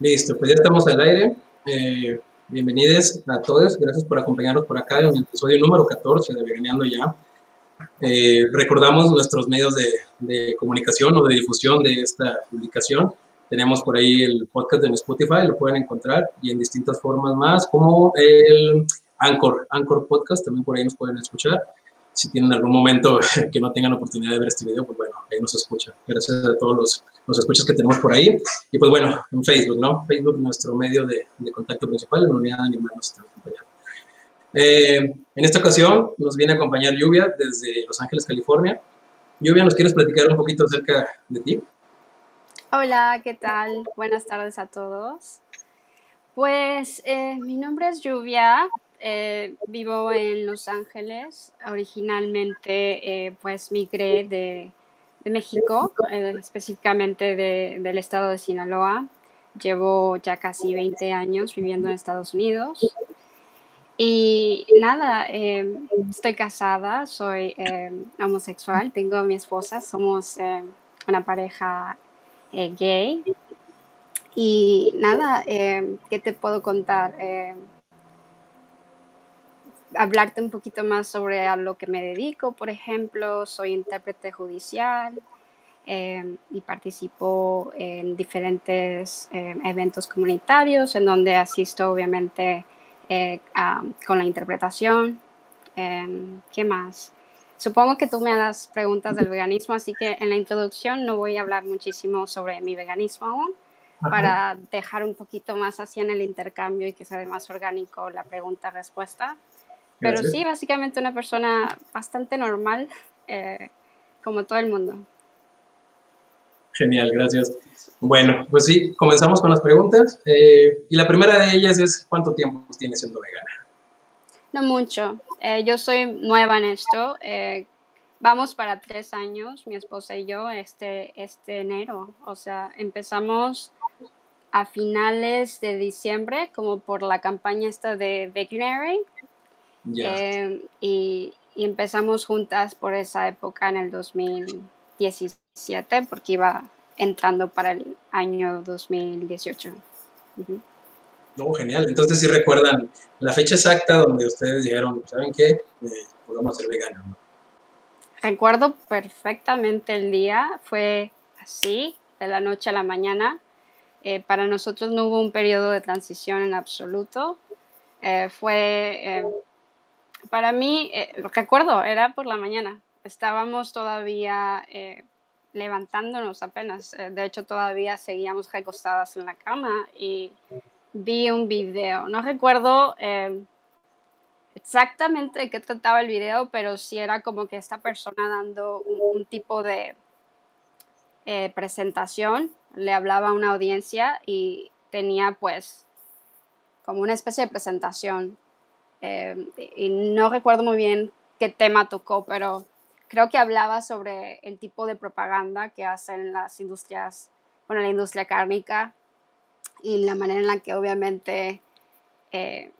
Listo, pues ya estamos al aire. Eh, bienvenidos a todos. Gracias por acompañarnos por acá en el episodio número 14 de Veganeando Ya. Eh, recordamos nuestros medios de, de, comunicación o de difusión de esta publicación. Tenemos por ahí el podcast en Spotify, lo pueden encontrar, y en distintas formas más, como el Anchor, Anchor Podcast, también por ahí nos pueden escuchar si tienen algún momento que no tengan oportunidad de ver este video, pues bueno, ahí nos escuchan. Gracias a todos los, los escuchas que tenemos por ahí. Y pues bueno, en Facebook, ¿no? Facebook, nuestro medio de, de contacto principal, Unidad. Eh, en esta ocasión nos viene a acompañar Lluvia desde Los Ángeles, California. Lluvia, ¿nos quieres platicar un poquito acerca de ti? Hola, ¿qué tal? Buenas tardes a todos. Pues eh, mi nombre es Lluvia, eh, vivo en Los Ángeles. Originalmente, eh, pues migré de, de México, eh, específicamente de, del estado de Sinaloa. Llevo ya casi 20 años viviendo en Estados Unidos. Y nada, em, estoy casada, soy em, homosexual, tengo a mi esposa, somos em, una pareja gay. Y nada, ¿qué te puedo contar? Hablarte un poquito más sobre a lo que me dedico. Por ejemplo, soy intérprete judicial eh, y participo en diferentes eh, eventos comunitarios en donde asisto obviamente eh, a, con la interpretación. Em, ¿Qué más? Supongo que tú me hagas preguntas del veganismo, así que en la introducción no voy a hablar muchísimo sobre mi veganismo aún, para dejar un poquito más así en el intercambio y que sea más orgánico la pregunta-respuesta. Pero sí, básicamente una persona bastante normal, eh, como todo el mundo. Genial, gracias. Bueno, pues sí, comenzamos con las preguntas. Eh, y la primera de ellas es, ¿cuánto tiempo tienes siendo vegana? No mucho. Eh, yo soy nueva en esto. vamos para tres años, mi esposa y yo, este, este enero. O sea, empezamos a finales de diciembre, como por la campaña esta de Veganary. Em, y, empezamos juntas por esa época en el 2017, porque iba entrando para el año 2018. No, genial. Entonces sí recuerdan la fecha exacta donde ustedes dijeron, ¿saben qué? Eh, podemos ser veganos. Recuerdo perfectamente el día, fue así, de la noche a la mañana. Eh, para nosotros no hubo un periodo de transición en absoluto. Eh, fue para mí, eh, lo que recuerdo, era por la mañana. Estábamos todavía eh, levantándonos apenas. Eh, de hecho, todavía seguíamos recostadas en la cama y vi un video. No recuerdo exactamente de qué trataba el video, pero sí era como que esta persona dando un, tipo de presentación, le hablaba a una audiencia y tenía pues como una especie de presentación eh, y no recuerdo muy bien qué tema tocó, pero creo que hablaba sobre el tipo de propaganda que hacen las industrias, bueno, la industria cárnica y la manera en la que obviamente eh,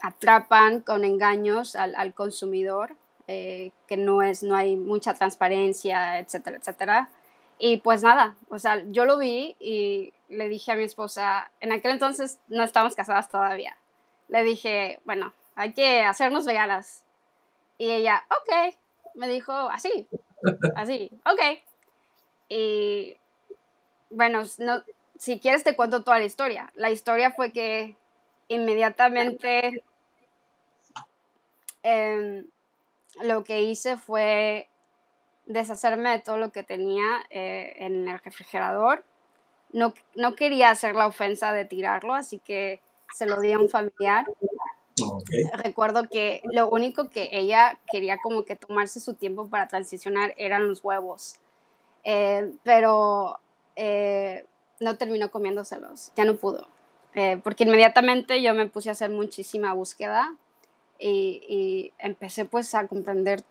atrapan con engaños al, al consumidor, eh, que no, es, no hay mucha transparencia, etcétera, etcétera. Y pues nada, o sea, yo lo vi y le dije a mi esposa, en aquel entonces no estábamos casadas todavía, le dije, bueno, hay que hacernos veganas. Y ella, ok, me dijo así, así, ok. Y bueno, no, si quieres te cuento toda la historia. La historia fue que inmediatamente em, lo que hice fue deshacerme de todo lo que tenía eh, en el refrigerador. No, no quería hacer la ofensa de tirarlo, así que se lo di a un familiar Recuerdo que lo único que ella quería como que tomarse su tiempo para transicionar eran los huevos, eh, pero eh, no terminó comiéndoselos, ya no pudo, eh, porque inmediatamente yo me puse a hacer muchísima búsqueda y, empecé pues a comprender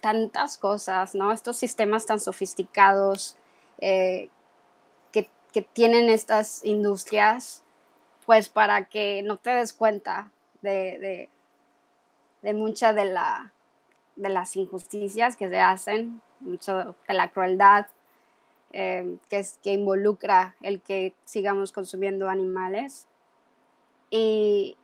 tantas cosas, ¿no? Estos sistemas tan sofisticados que, que tienen estas industrias pues para que no te des cuenta de, de, de mucha de, la, de las injusticias que se hacen, mucho de la crueldad. eh, que, es, que involucra el que sigamos consumiendo animales. Y,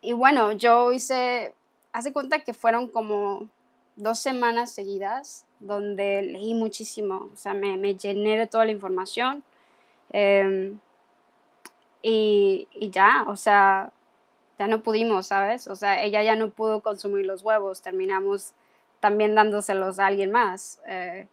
y bueno, yo hice, hace cuenta que fueron como dos semanas seguidas donde leí muchísimo, o sea, me, me llené de toda la información. Em, y, y, ya, o sea, ya no pudimos, ¿sabes? O sea, ella ya no pudo consumir los huevos, terminamos también dándoselos a alguien más. Eh,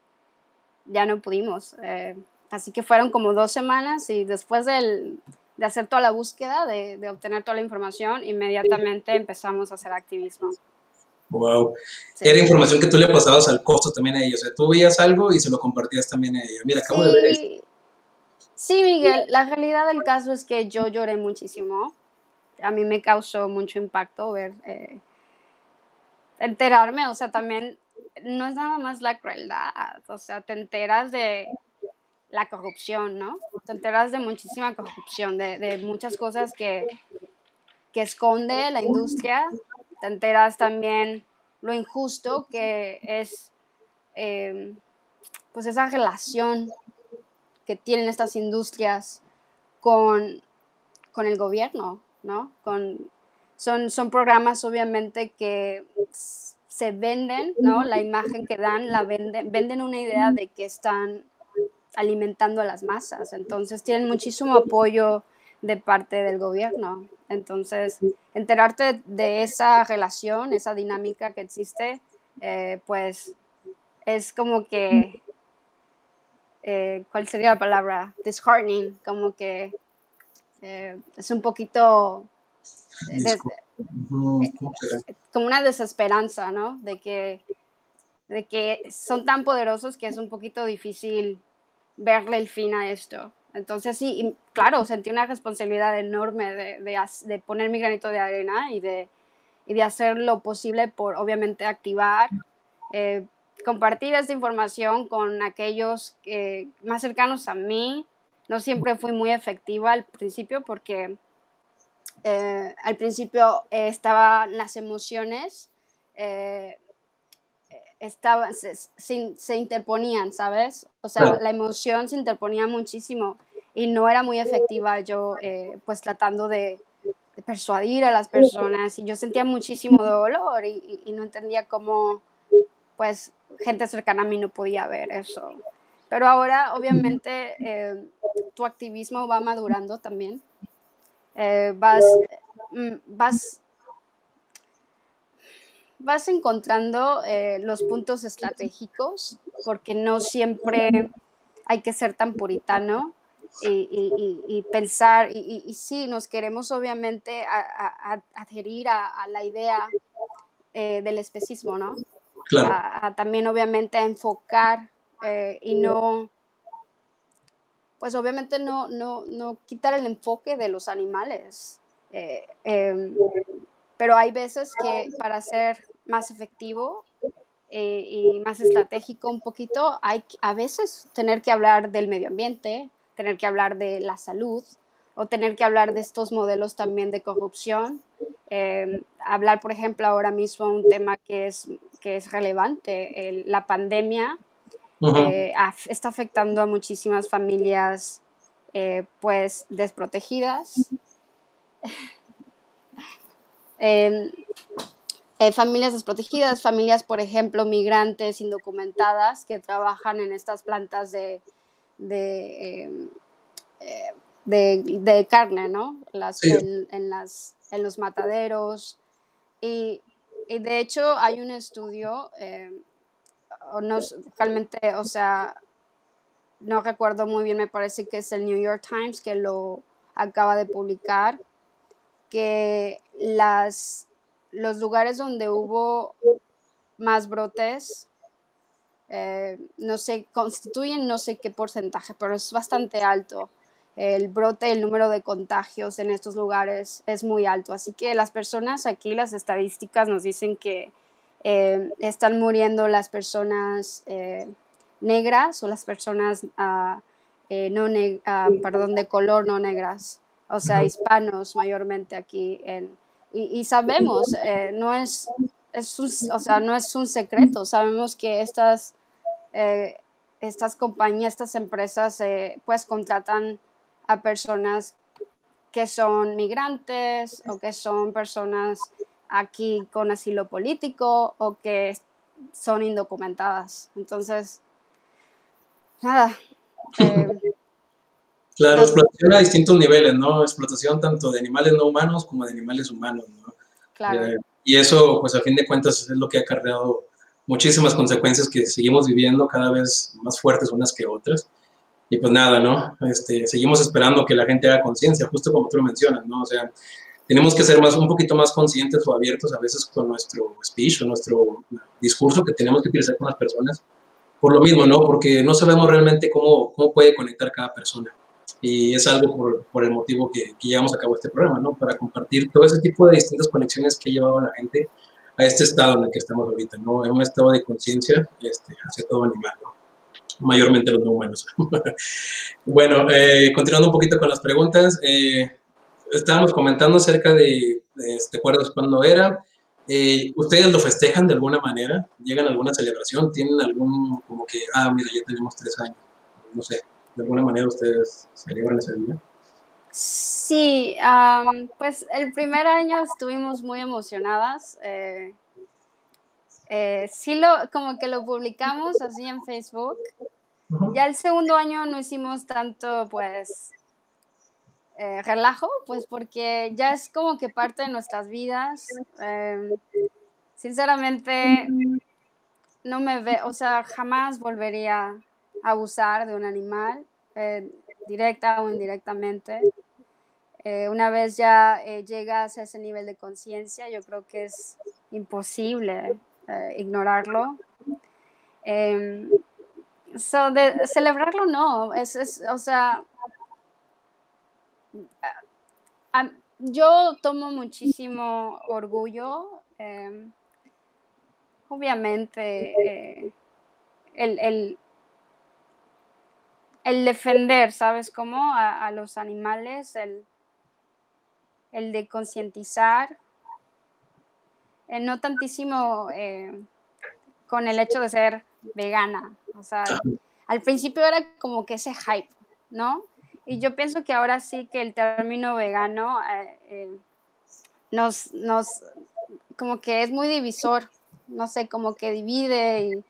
ya no pudimos. Eh, así que fueron como dos semanas y después del, de hacer toda la búsqueda, de, de, obtener toda la información, inmediatamente empezamos a hacer activismo. Wow. Sí. Era información que tú le pasabas al costo también a ella. O sea, tú veías algo y se lo compartías también a ella. Mira, acabo sí. de ver. Sí, Miguel, la realidad del caso es que yo lloré muchísimo. A mí me causó mucho impacto ver, eh, enterarme, o sea, también no es nada más la crueldad, o sea, te enteras de la corrupción, ¿no? Te enteras de muchísima corrupción, de, de muchas cosas que, que esconde la industria, te enteras también lo injusto que es, eh, pues esa relación que tienen estas industrias con, con el gobierno, ¿no? Con, son, son programas obviamente que se venden, ¿no? La imagen que dan, la venden, venden una idea de que están alimentando a las masas. Entonces tienen muchísimo apoyo de parte del gobierno. Entonces, enterarte de esa relación, esa dinámica que existe, eh, pues es como que, eh, ¿cuál sería la palabra? Disheartening, como que eh, es un poquito... De, como una desesperanza, ¿no? De que, de que son tan poderosos que es un poquito difícil verle el fin a esto. Entonces, sí, y claro, sentí una responsabilidad enorme de, de, de, poner mi granito de arena y de, y de hacer lo posible por, obviamente, activar, eh, compartir esta información con aquellos eh, más cercanos a mí. No siempre fui muy efectiva al principio porque eh, al principio eh, estaban las emociones, eh, estaban, se, se, se, interponían, ¿sabes? O sea, claro. la emoción se interponía muchísimo y no era muy efectiva yo, eh, pues tratando de, de, persuadir a las personas y yo sentía muchísimo dolor y, y, y, no entendía cómo, pues, gente cercana a mí no podía ver eso. Pero ahora, obviamente, eh, tu activismo va madurando también eh, vas, mm, vas, vas encontrando eh, los puntos estratégicos, porque no siempre hay que ser tan puritano y, pensar, y, sí, nos queremos obviamente adherir a, la idea del especismo, ¿no? Claro. A, también obviamente a enfocar eh, y no pues obviamente no, no, no quitar el enfoque de los animales. Eh, eh, pero hay veces que para ser más efectivo eh, y más estratégico un poquito, hay a veces tener que hablar del medio ambiente, tener que hablar de la salud o tener que hablar de estos modelos también de corrupción. Eh, hablar, por ejemplo, ahora mismo un tema que es, que es relevante, el, la pandemia eh, está afectando a muchísimas familias eh, pues desprotegidas. eh, familias desprotegidas, familias, por ejemplo, migrantes indocumentadas que trabajan en estas plantas de, de, em, de, de carne, ¿no? Las, sí. en, en, las, en los mataderos. Y, y, de hecho hay un estudio o no realmente, o sea, no recuerdo muy bien, me parece que es el New York Times que lo acaba de publicar, que las, los lugares donde hubo más brotes, eh, no sé, constituyen no sé qué porcentaje, pero es bastante alto. El brote, el número de contagios en estos lugares es muy alto. Así que las personas aquí, las estadísticas nos dicen que eh, están muriendo las personas eh, negras o las personas uh, eh, no uh, perdón, de color no negras, o sea, hispanos mayormente aquí. En, y, y, sabemos, no, es, es un, o sea, no es un secreto, sabemos que estas, estas compañías, estas empresas, eh, pues contratan a personas que son migrantes o que son personas aquí con asilo político o que son indocumentadas. Entonces, nada. Eh, claro, explotación a distintos niveles, ¿no? Explotación tanto de animales no humanos como de animales humanos, ¿no? Claro. Eh, y eso, pues a fin de cuentas, es lo que ha acarreado muchísimas consecuencias que seguimos viviendo cada vez más fuertes unas que otras. Y pues nada, ¿no? Este, seguimos esperando que la gente haga conciencia, justo como tú lo mencionas, ¿no? O sea, tenemos que ser más, un poquito más conscientes o abiertos a veces con nuestro speech o nuestro discurso que tenemos que utilizar con las personas. Por lo mismo, ¿no? Porque no sabemos realmente cómo, cómo puede conectar cada persona. Y es algo por, por el motivo que, que, llevamos a cabo este programa, ¿no? Para compartir todo ese tipo de distintas conexiones que ha llevado a la gente a este estado en el que estamos ahorita, ¿no? En un estado de conciencia este, hacia todo animal, ¿no? Mayormente los no humanos. bueno, eh, continuando un poquito con las preguntas, eh, estábamos comentando acerca de, de ¿te acuerdas cuándo era? Eh, ¿Ustedes lo festejan de alguna manera? ¿Llegan a alguna celebración? ¿Tienen algún, como que, ah, mira, ya tenemos tres años? No sé, ¿de alguna manera ustedes celebran ese día? Sí, pues el primer año estuvimos muy emocionadas. Eh, eh, sí, lo, como que lo publicamos así en Facebook. Ya el segundo año no hicimos tanto, pues, eh, relajo, pues porque ya es como que parte de nuestras vidas. Em, sinceramente, no me ve, o sea, jamás volvería a abusar de un animal, directa o indirectamente. Eh, una vez ya eh, llegas a ese nivel de conciencia, yo creo que es imposible eh, ignorarlo. Em, de celebrarlo no, es, es o sea, yo tomo muchísimo orgullo, em, obviamente, el, el, el, defender, ¿sabes cómo? A, a los animales, el el de concientizar, eh, no tantísimo eh, con el hecho de ser vegana. O sea, al principio era como que ese hype, ¿no? Y yo pienso que ahora sí que el término vegano eh, nos, nos, como que es muy divisor, no sé, como que divide y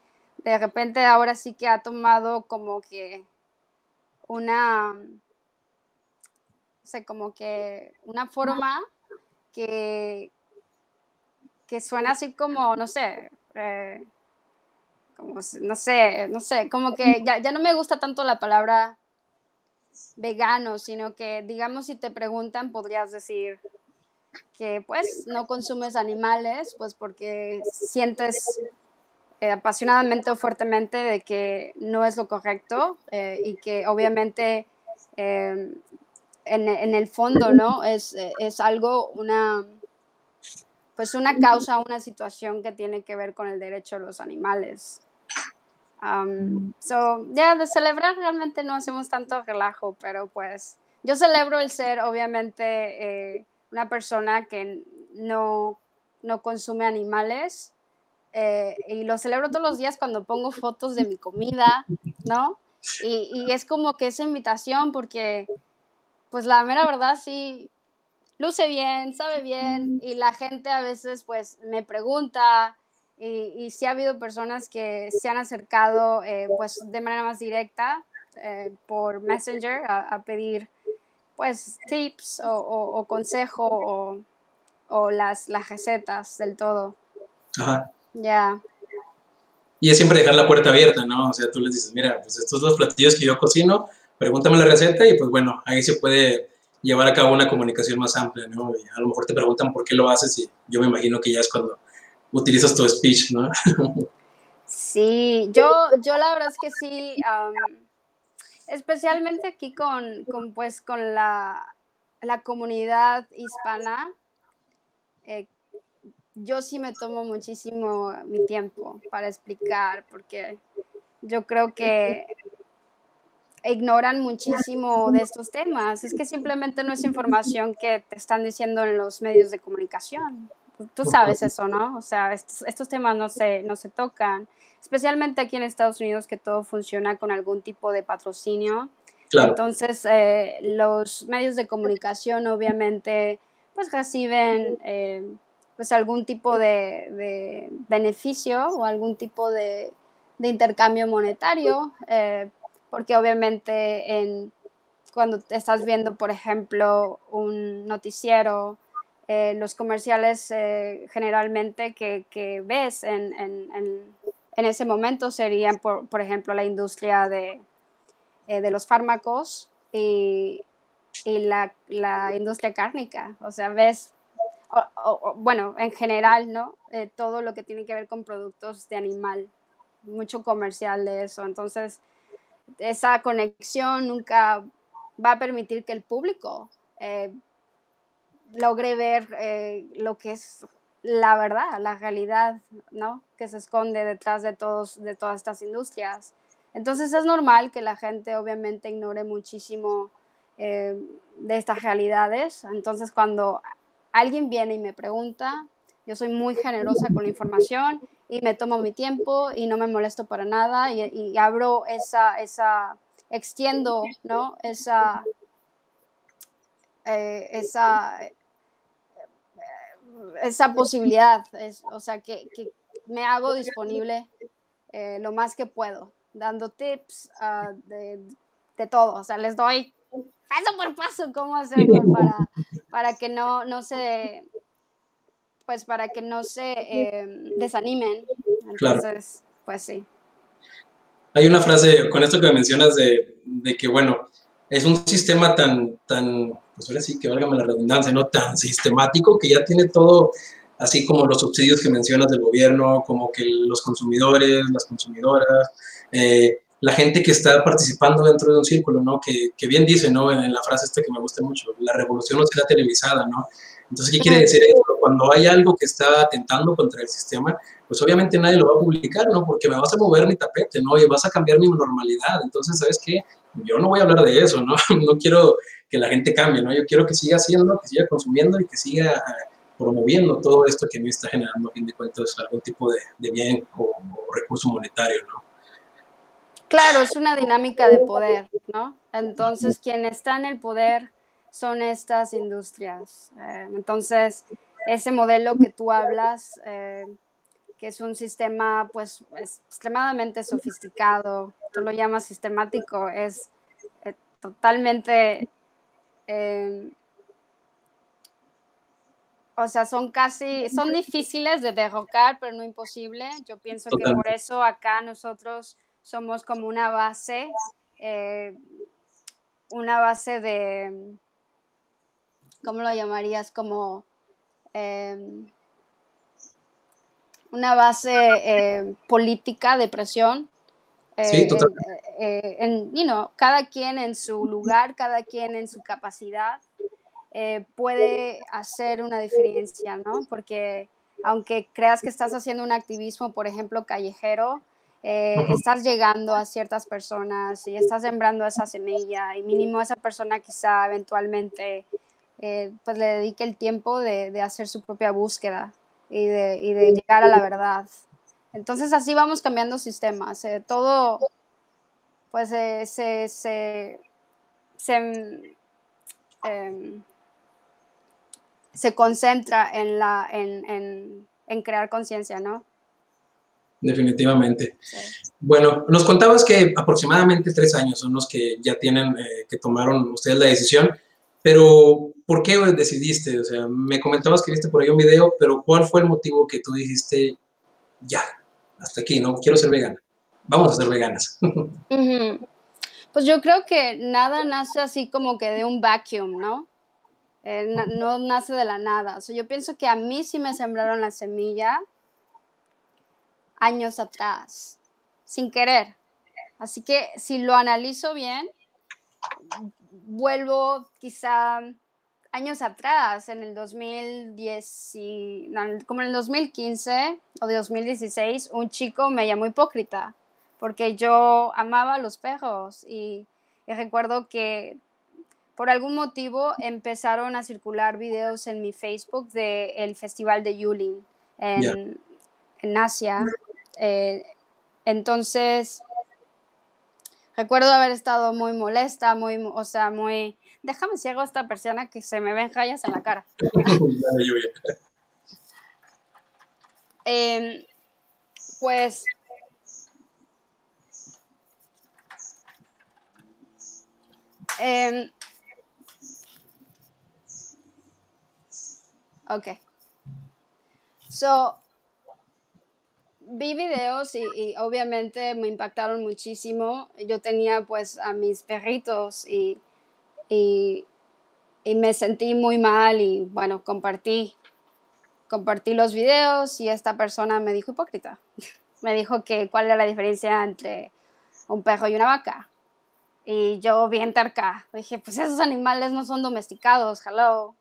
de repente ahora sí que ha tomado como que una, como que una forma que, que suena así como, no sé, eh, como, no sé, no sé, como que ya, ya no me gusta tanto la palabra vegano, sino que, digamos, si te preguntan, podrías decir que pues no consumes animales, pues porque sientes eh, apasionadamente o fuertemente de que no es lo correcto eh, y que obviamente en, el fondo, ¿no? Es, es, algo, una, pues una causa, una situación que tiene que ver con el derecho de los animales. Um, so, ya de celebrar realmente no hacemos tanto relajo, pero pues yo celebro el ser, obviamente, eh, una persona que no, no consume animales. Eh, y lo celebro todos los días cuando pongo fotos de mi comida, ¿no? Y, y es como que esa invitación porque pues la mera verdad sí luce bien, sabe bien y la gente a veces pues me pregunta y, y sí ha habido personas que se han acercado eh, pues de manera más directa eh, por Messenger a, pedir pues tips o, o, consejo o, o, las, las recetas del todo. Ajá. Ya. Y es siempre dejar la puerta abierta, ¿no? O sea, tú les dices, mira, pues estos son los platillos que yo cocino, pregúntame la receta y pues bueno, ahí se puede llevar a cabo una comunicación más amplia, ¿no? Y a lo mejor te preguntan por qué lo haces y yo me imagino que ya es cuando utilizas tu speech, ¿no? Sí, yo, yo la verdad es que sí, especialmente aquí con, con, pues, con la, la comunidad hispana, eh, yo sí me tomo muchísimo mi tiempo para explicar, porque yo creo que ignoran muchísimo de estos temas. Es que simplemente no es información que te están diciendo en los medios de comunicación. Tú sabes eso, ¿no? O sea, estos, temas no se, no se tocan. especialmente aquí en Estados Unidos que todo funciona con algún tipo de patrocinio. Entonces, eh, los medios de comunicación obviamente pues reciben eh, pues algún tipo de, beneficio o algún tipo de, intercambio monetario, eh, porque obviamente en, cuando estás viendo, por ejemplo, un noticiero, eh, los comerciales eh, generalmente que, ves en, ese momento serían, por, ejemplo, la industria de, los fármacos y, la, la, industria cárnica. O sea, ves bueno, en general, ¿no? Eh, todo lo que tiene que ver con productos de animal, mucho comercial de eso. Entonces, esa conexión nunca va a permitir que el público eh, logre ver eh, lo que es la verdad, la realidad, ¿no? Que se esconde detrás de, todos, de todas estas industrias. Entonces es normal que la gente obviamente ignore muchísimo de estas realidades. Entonces cuando alguien viene y me pregunta, yo soy muy generosa con la información y me tomo mi tiempo y no me molesto para nada y, abro esa, esa, extiendo, ¿no? Esa, eh, esa, esa posibilidad, o sea, que, me hago disponible eh, lo más que puedo, dando tips ah, de, de todo, o sea, les doy paso por paso cómo hacerlo para, para que no, no se, pues para que no se em, desanimen. Entonces, pues sí. Hay una frase con esto que mencionas de, de, que, bueno, es un sistema tan, tan, pues ahora sí que válgame la redundancia, ¿no? Tan sistemático que ya tiene todo, así como los subsidios que mencionas del gobierno, como que los consumidores, las consumidoras, eh, la gente que está participando dentro de un círculo, ¿no? Que, que bien dice, ¿no? En, la frase esta que me gusta mucho, la revolución no será televisada, ¿no? Entonces, ¿qué quiere decir eso? Cuando hay algo que está atentando contra el sistema, pues obviamente nadie lo va a publicar, ¿no? Porque me vas a mover mi tapete, ¿no? Y vas a cambiar mi normalidad. Entonces, ¿sabes qué? Yo no voy a hablar de eso, ¿no? No quiero que la gente cambie, ¿no? Yo quiero que siga haciendo, que siga consumiendo y que siga eh, promoviendo todo esto que me está generando, a fin de cuentas, algún tipo de, bien o recurso monetario, ¿no? Claro, es una dinámica de poder, ¿no? Entonces, quien está en el poder son estas industrias. Eh, entonces, ese modelo que tú hablas, eh, que es un sistema, pues, extremadamente sofisticado, tú lo llamas sistemático, es eh, totalmente... o sea, son casi, son difíciles de derrocar, pero no imposible. Yo pienso que por eso acá nosotros somos como una base, una base de, ¿cómo lo llamarías? Como em, una base eh, política de presión. sí, eh, en, cada quien en su lugar, cada quien en su capacidad puede hacer una diferencia, ¿no? Porque aunque creas que estás haciendo un activismo, por ejemplo, callejero, eh, estás llegando a ciertas personas y estás sembrando esa semilla y mínimo esa persona quizá eventualmente eh, pues le dedique el tiempo de, de hacer su propia búsqueda y de, y de, llegar a la verdad. Entonces así vamos cambiando sistemas. Eh, todo pues se, se, se, em, se, concentra en, la, en, en, en crear conciencia, ¿no? definitivamente. Bueno, nos contabas que aproximadamente tres años son los que ya tienen, eh, que tomaron ustedes la decisión, pero ¿por qué decidiste? O sea, me comentabas que viste por ahí un video, pero ¿cuál fue el motivo que tú dijiste, ya, hasta aquí, no quiero ser vegana? Vamos a ser veganas. Pues yo creo que nada nace así como que de un vacuum, ¿no? Eh, no nace de la nada. O sea, yo pienso que a mí sí me sembraron la semilla años atrás, sin querer. Así que si lo analizo bien, vuelvo quizá años atrás, en el 2010, como en el 2015 o de 2016, un chico me llamó hipócrita porque yo amaba los perros y, recuerdo que por algún motivo empezaron a circular videos en mi Facebook del festival de Yulin en, en Asia. Eh, entonces, recuerdo haber estado muy molesta, muy, o sea, muy... Déjame ciego a esta persona que se me ven rayas en la cara. eh, pues eh, ok. So, vi videos y, obviamente me impactaron muchísimo. Yo tenía pues a mis perritos y, y, y, me sentí muy mal y bueno, compartí compartí los videos y esta persona me dijo hipócrita. me dijo que cuál era la diferencia entre un perro y una vaca. Y yo bien terca, dije, pues esos animales no son domesticados, hello.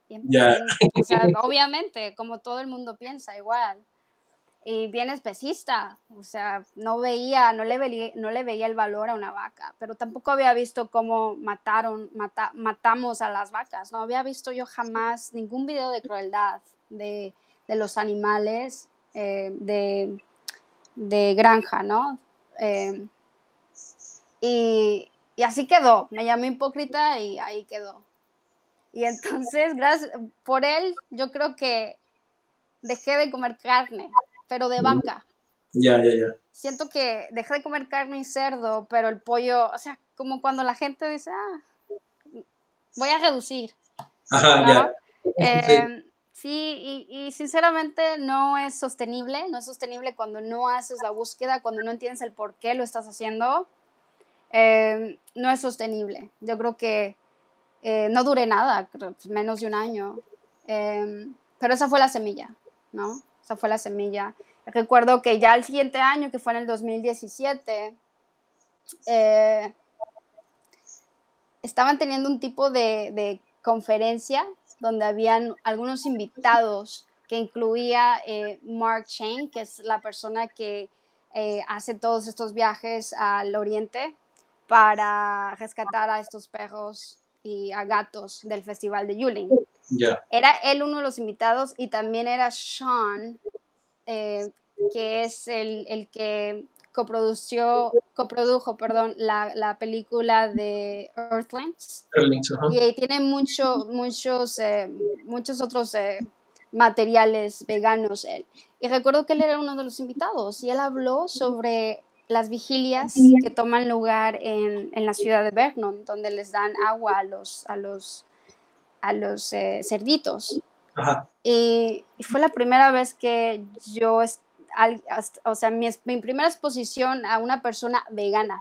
obviamente, como todo el mundo piensa igual. Y bien especista, o sea, no veía, no le veía, no le veía el valor a una vaca, pero tampoco había visto cómo mataron, matamos a las vacas, no había visto yo jamás ningún video de crueldad, de, de los animales eh, de, de, granja, ¿no? Eh, y, y, así quedó, me llamé hipócrita y ahí quedó. Y entonces, gracias por él, yo creo que dejé de comer carne, pero de vaca. Ya, ya, ya. Siento que dejé de comer carne y cerdo, pero el pollo, o sea, como cuando la gente dice, ah, voy a reducir. Ajá, ya. Eh, Sí, y, sinceramente no es sostenible, no es sostenible cuando no haces la búsqueda, cuando no entiendes el por qué lo estás haciendo, eh, no es sostenible. Yo creo que eh, no duré nada, menos de un año, pero esa fue la semilla, ¿no? Esa fue la semilla. Recuerdo que ya el siguiente año, que fue en el 2017, estaban teniendo un tipo de, de conferencia donde habían algunos invitados que incluía eh, Mark Chain, que es la persona que eh, hace todos estos viajes al oriente para rescatar a estos perros y a gatos del festival de Yulin. Era él uno de los invitados y también era Sean, eh, que es el, el que coprodució, coprodujo perdón, la, la película de Earthlings. y tiene mucho, muchos, eh, muchos otros eh, materiales veganos él. Y recuerdo que él era uno de los invitados y él habló sobre las vigilias que toman lugar en, en la ciudad de Vernon, donde les dan agua a los, a los, a los eh, cerditos. Y, y, fue la primera vez que yo o sea, mi, primera exposición a una persona vegana.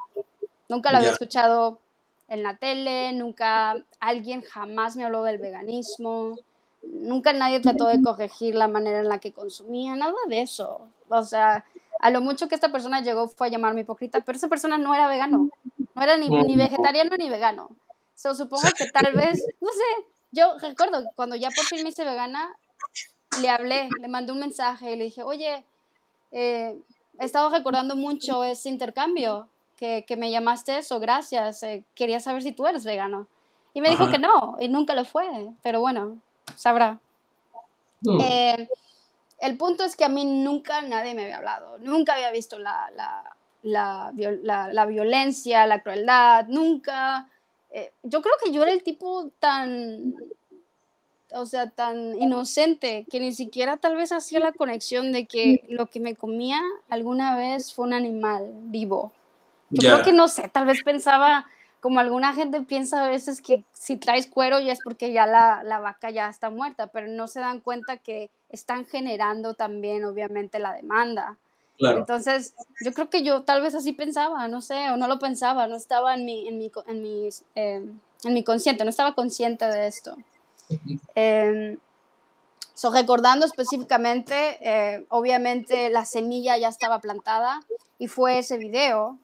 Nunca lo había escuchado en la tele, nunca alguien jamás me habló del veganismo, nunca nadie trató de corregir la manera en la que consumía, nada de eso. O sea, a lo mucho que esta persona llegó fue a llamarme hipócrita, pero esa persona no era vegano, no era ni, ni vegetariano ni vegano. So, supongo que tal vez, no sé, yo recuerdo cuando ya por fin me hice vegana, le hablé, le mandé un mensaje y le dije, oye, eh, he estado recordando mucho ese intercambio que, que me llamaste eso, gracias. Eh, quería saber si tú eres vegano. Y me dijo que no, y nunca lo fue, pero bueno, sabrá. Mm. Eh, el punto es que a mí nunca nadie me había hablado, nunca había visto la, la, la, la violencia, la crueldad, nunca. Yo creo que yo era el tipo tan o sea, tan inocente que ni siquiera tal vez hacía la conexión de que lo que me comía alguna vez fue un animal vivo. Yo creo que no sé, tal vez pensaba, como alguna gente piensa a veces que si traes cuero ya es porque ya la, la vaca ya está muerta, pero no se dan cuenta que están generando también obviamente la demanda. Claro. Entonces, yo creo que yo tal vez así pensaba, no sé, o no lo pensaba, no estaba en mi, en mi, en mi, eh, en mi consciente, no estaba consciente de esto. Eh, so, recordando específicamente, eh, obviamente la semilla ya estaba plantada y fue ese video,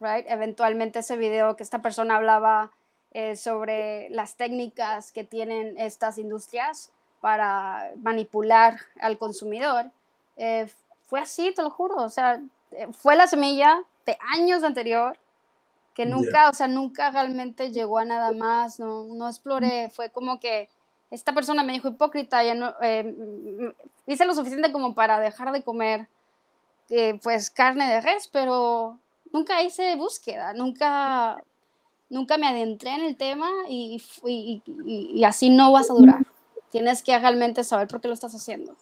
right? Eventualmente ese video que esta persona hablaba eh, sobre las técnicas que tienen estas industrias para manipular al consumidor. Eh, fue así, te lo juro, o sea, fue la semilla de años anterior que nunca, o sea, nunca realmente llegó a nada más, no, no exploré, fue como que esta persona me dijo hipócrita, ya no, eh, hice lo suficiente como para dejar de comer pues carne de res, pero nunca hice búsqueda, nunca, nunca me adentré en el tema y, y, así no vas a durar. Tienes que realmente saber por qué lo estás haciendo.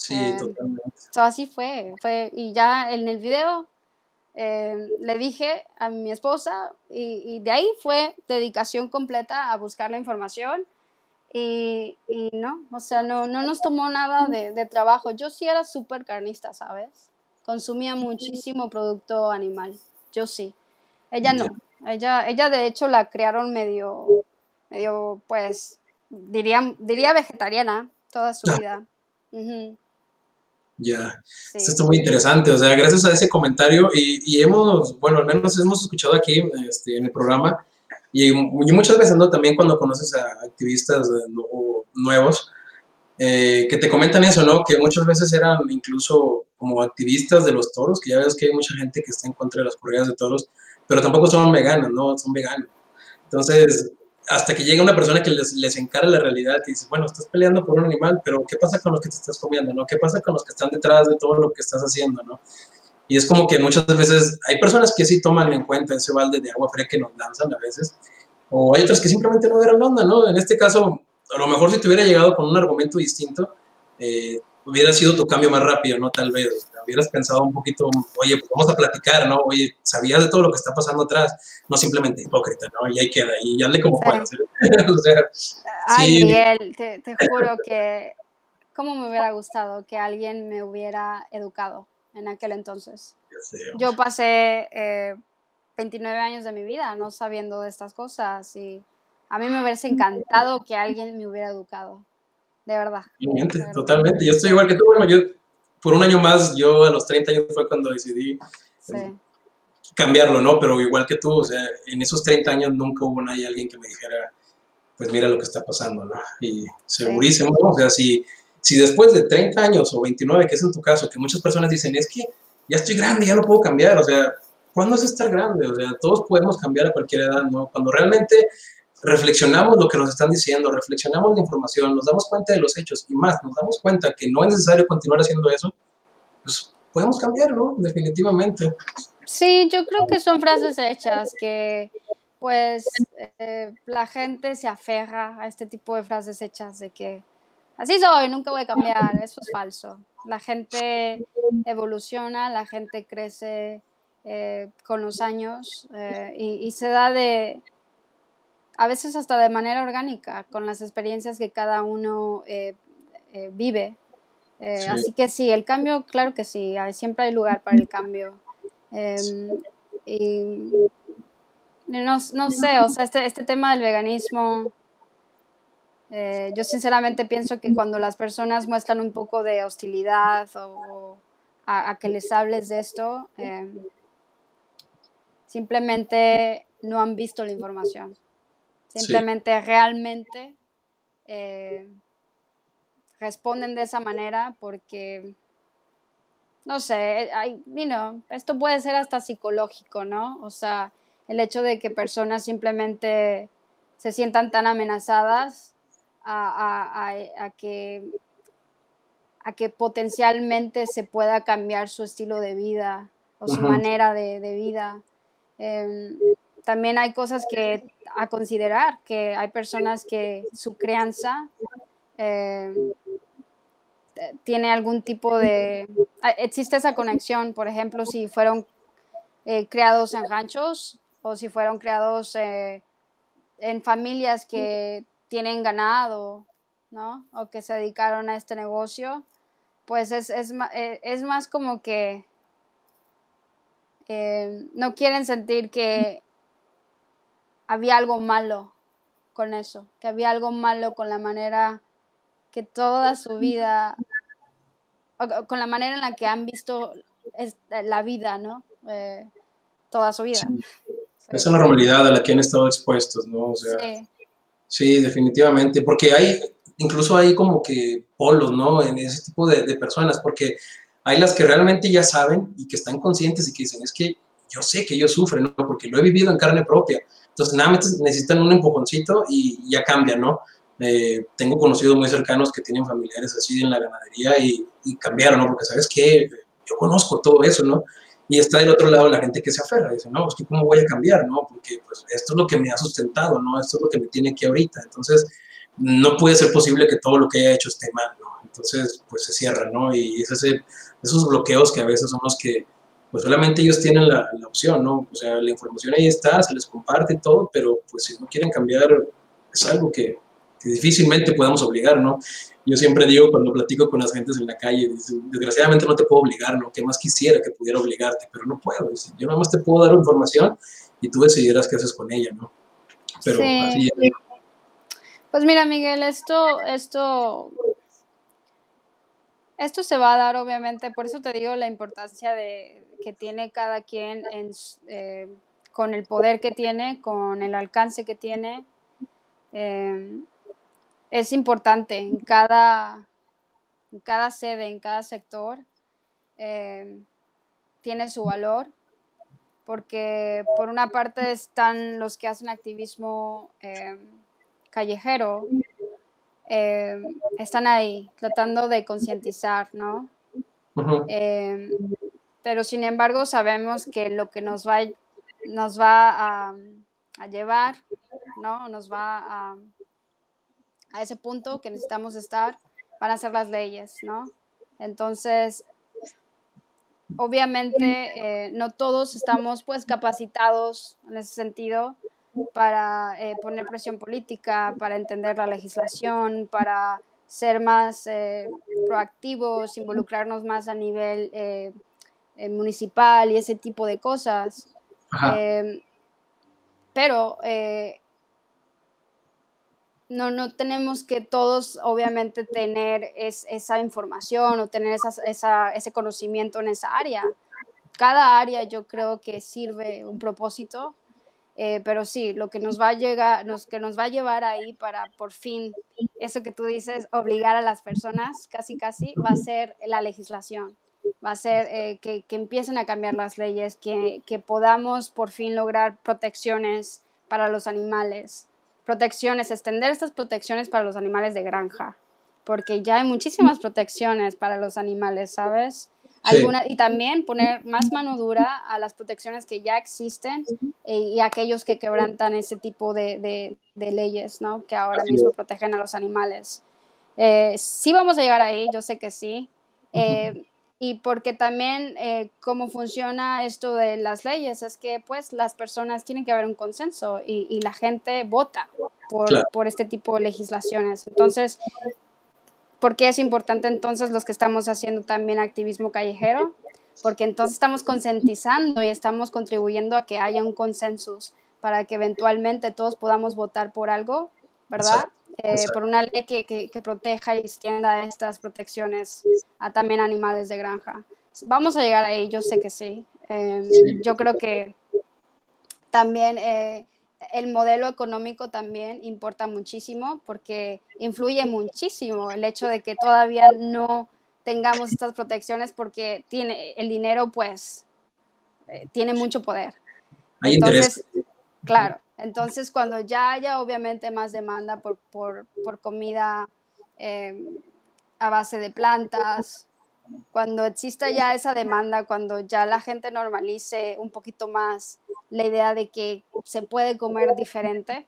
Sí, em, totalmente. así fue, fue. Y ya en el video em, le dije a mi esposa y, de ahí fue dedicación completa a buscar la información y, no, o sea, no, no nos tomó nada de, de trabajo. Yo sí era súper carnista, ¿sabes? Consumía muchísimo producto animal, yo sí. Ella no, ella, ella de hecho la criaron medio, medio pues, diría, diría vegetariana toda su vida. Ya, esto está muy interesante, o sea, gracias a ese comentario y, y hemos, bueno, al menos hemos escuchado aquí este, en el programa y, muchas veces ¿no? también cuando conoces a activistas nuevos eh, que te comentan eso, ¿no? Que muchas veces eran incluso como activistas de los toros, que ya ves que hay mucha gente que está en contra de las corridas de toros, pero tampoco son veganos, ¿no? Son veganos. Entonces, hasta que llega una persona que les, les encara la realidad y dice, bueno, estás peleando por un animal, pero ¿qué pasa con los que te estás comiendo, no? ¿Qué pasa con los que están detrás de todo lo que estás haciendo, no? Y es como que muchas veces hay personas que sí toman en cuenta ese balde de agua fría que nos lanzan a veces, o hay otras que simplemente no dieron onda, ¿no? En este caso, a lo mejor si te hubiera llegado con un argumento distinto, eh, hubiera sido tu cambio más rápido, ¿no? Tal vez, hubieras pensado un poquito, oye, pues vamos a platicar, ¿no? Oye, sabías de todo lo que está pasando atrás, no simplemente hipócrita, ¿no? Y ahí queda, y hazle como puedas. o sea, Ay, Miguel, te, te juro que, ¿cómo me hubiera gustado que alguien me hubiera educado? en aquel entonces. Yo pasé 29 eh, años de mi vida no sabiendo de estas cosas y a mí me hubiese encantado que alguien me hubiera educado, de verdad. Totalmente, yo estoy igual que tú, bueno, yo por un año más, yo a los 30 años fue cuando decidí eh, cambiarlo, ¿no? Pero igual que tú, o sea, en esos 30 años nunca hubo nadie, alguien que me dijera, pues mira lo que está pasando, ¿no? Y segurísimo, o sea, si si después de 30 años o 29, que es en tu caso, que muchas personas dicen, es que ya estoy grande, ya no puedo cambiar, o sea, ¿cuándo es estar grande? O sea, todos podemos cambiar a cualquier edad, ¿no? Cuando realmente reflexionamos lo que nos están diciendo, reflexionamos la información, nos damos cuenta de los hechos y más, nos damos cuenta que no es necesario continuar haciendo eso, pues podemos cambiar, ¿no? Definitivamente. Sí, yo creo que son frases hechas que pues eh, la gente se aferra a este tipo de frases hechas de que así soy, nunca voy a cambiar, eso es falso. La gente evoluciona, la gente crece eh, con los años eh, y, se da de, a veces hasta de manera orgánica, con las experiencias que cada uno eh, vive. Así que sí, el cambio, claro que sí, siempre hay lugar para el cambio. Em, y no, no, sé, o sea, este, este tema del veganismo eh, yo sinceramente pienso que cuando las personas muestran un poco de hostilidad o, a, que les hables de esto, eh, simplemente no han visto la información. Simplemente realmente eh, responden de esa manera porque, no sé, hay, esto puede ser hasta psicológico, ¿no? O sea, el hecho de que personas simplemente se sientan tan amenazadas a, que, a que potencialmente se pueda cambiar su estilo de vida o su manera de, vida. Em, también hay cosas que a considerar, que hay personas que su crianza em, tiene algún tipo de... Existe esa conexión, por ejemplo, si fueron eh, creados en ranchos o si fueron creados eh, en familias que tienen ganado, ¿no? O que se dedicaron a este negocio, pues es, es, eh, es más como que eh, no quieren sentir que había algo malo con eso, que había algo malo con la manera que toda su vida, con la manera en la que han visto la vida, ¿no? Eh, toda su vida. Esa es la normalidad a la que han estado expuestos, ¿no? O sea, sí. Sí, definitivamente, porque hay, incluso hay como que polos, ¿no? En ese tipo de, personas, porque hay las que realmente ya saben y que están conscientes y que dicen, es que yo sé que ellos sufren, ¿no? Porque lo he vivido en carne propia. Entonces, nada más necesitan un empujoncito y ya cambia, ¿no? Eh, tengo conocidos muy cercanos que tienen familiares así en la ganadería y, cambiaron, ¿no? Porque, ¿sabes qué? yo conozco todo eso, ¿no? Y está del otro lado la gente que se aferra, dice, no, es que cómo voy a cambiar, ¿no? Porque pues esto es lo que me ha sustentado, ¿no? Esto es lo que me tiene aquí ahorita. Entonces, no puede ser posible que todo lo que haya hecho esté mal, ¿no? Entonces, pues se cierra, ¿no? Y es ese, esos bloqueos que a veces son los que, pues solamente ellos tienen la, la, opción, ¿no? O sea, la información ahí está, se les comparte todo, pero pues si no quieren cambiar, es algo que, que difícilmente podemos obligar, ¿no? Yo siempre digo cuando platico con las gentes en la calle, desgraciadamente no te puedo obligar, ¿no? Que más quisiera que pudiera obligarte, pero no puedo. Yo nada más te puedo dar información y tú decidirás qué haces con ella, ¿no? Pero sí. así Pues mira, Miguel, esto, esto, esto se va a dar obviamente, por eso te digo la importancia de que tiene cada quien en, eh, con el poder que tiene, con el alcance que tiene. Eh, es importante en cada, en cada sede, en cada sector, eh, tiene su valor, porque por una parte están los que hacen activismo eh, callejero, eh, están ahí tratando de concientizar, ¿no? pero sin embargo sabemos que lo que nos va, nos va a, a llevar, ¿no? Nos va a a ese punto que necesitamos estar, van a ser las leyes, ¿no? Entonces, obviamente, eh, no todos estamos pues capacitados en ese sentido para eh, poner presión política, para entender la legislación, para ser más eh, proactivos, involucrarnos más a nivel municipal y ese tipo de cosas. pero no, no tenemos que todos, obviamente, tener esa información o tener ese conocimiento en esa área. Cada área yo creo que sirve un propósito, eh, pero sí, lo que nos va a llegar, nos, que nos va a llevar ahí para por fin, eso que tú dices, obligar a las personas, casi casi, va a ser la legislación, va a ser eh, que, que, empiecen a cambiar las leyes, que, que podamos por fin lograr protecciones para los animales, protecciones, extender estas protecciones para los animales de granja, porque ya hay muchísimas protecciones para los animales, ¿sabes? Alguna, y también poner más mano dura a las protecciones que ya existen y, eh, y aquellos que quebrantan ese tipo de, de, de leyes, ¿no? Que ahora mismo protegen a los animales. Eh, sí vamos a llegar ahí, yo sé que sí. Eh, y porque también eh, cómo funciona esto de las leyes es que pues las personas tienen que haber un consenso y, y la gente vota por, claro. por, este tipo de legislaciones. Entonces, ¿por qué es importante entonces los que estamos haciendo también activismo callejero? Porque entonces estamos concientizando y estamos contribuyendo a que haya un consenso para que eventualmente todos podamos votar por algo, ¿verdad? Eh, por una ley que, que, que, proteja y extienda estas protecciones a también animales de granja. Vamos a llegar ahí, yo sé que sí. Eh, sí. Yo creo que también eh, el modelo económico también importa muchísimo porque influye muchísimo el hecho de que todavía no tengamos estas protecciones porque tiene el dinero pues eh, tiene mucho poder. Hay Entonces, interés. Claro, entonces, cuando ya haya obviamente más demanda por, por, por comida eh, a base de plantas, cuando exista ya esa demanda, cuando ya la gente normalice un poquito más la idea de que se puede comer diferente,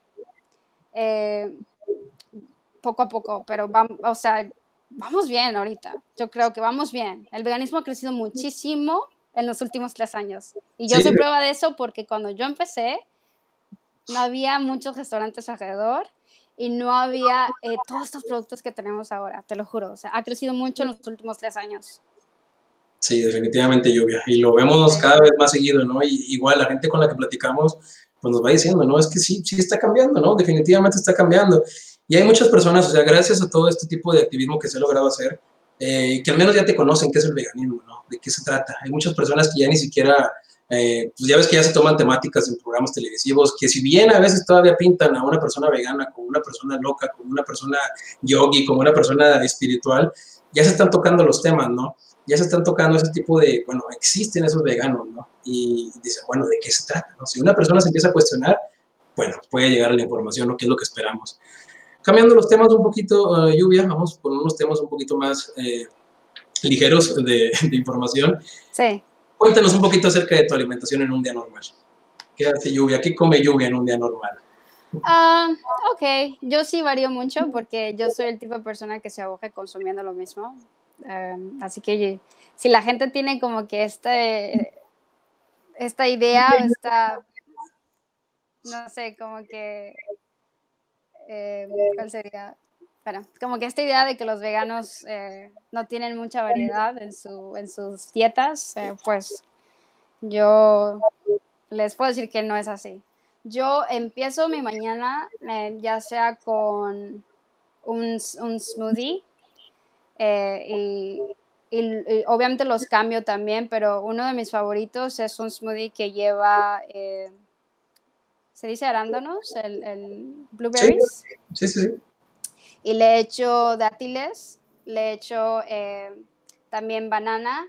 eh, poco a poco, pero vamos, o sea, vamos bien ahorita. Yo creo que vamos bien. El veganismo ha crecido muchísimo en los últimos tres años. Y yo sí. soy prueba de eso porque cuando yo empecé, no había muchos restaurantes alrededor y no había eh, todos estos productos que tenemos ahora, te lo juro. O sea, ha crecido mucho en los últimos tres años. Sí, definitivamente lluvia. Y lo vemos cada vez más seguido, ¿no? Y, igual la gente con la que platicamos, pues nos va diciendo, ¿no? Es que sí, sí está cambiando, ¿no? Definitivamente está cambiando. Y hay muchas personas, o sea, gracias a todo este tipo de activismo que se ha logrado hacer, eh, que al menos ya te conocen qué es el veganismo, ¿no? De qué se trata. Hay muchas personas que ya ni siquiera eh, pues ya ves que ya se toman temáticas en programas televisivos que si bien a veces todavía pintan a una persona vegana como una persona loca, como una persona yogi, como una persona espiritual, ya se están tocando los temas, ¿no? Ya se están tocando ese tipo de, bueno, existen esos veganos, ¿no? Y, dicen, bueno, ¿de qué se trata? ¿no? Si una persona se empieza a cuestionar, bueno, puede llegar a la información, ¿no? ¿Qué es lo que esperamos? Cambiando los temas un poquito, uh, Lluvia, vamos con unos temas un poquito más... Eh, ligeros de, información. Sí. Cuéntanos un poquito acerca de tu alimentación en un día normal. ¿Qué hace lluvia? ¿Qué come lluvia en un día normal? Ah, ok, yo sí varío mucho porque yo soy el tipo de persona que se aburre consumiendo lo mismo. Em, así que si la gente tiene como que este, esta idea, esta, no sé, como que, em, ¿cuál sería? Bueno, como que esta idea de que los veganos eh, no tienen mucha variedad en, su, en sus dietas, eh, pues yo les puedo decir que no es así. Yo empiezo mi mañana eh, ya sea con un, un smoothie y, y, obviamente los cambio también, pero uno de mis favoritos es un smoothie que lleva, ¿se dice arándanos? El, el blueberries. Sí, sí, sí y le echo dátiles, le echo eh, también banana,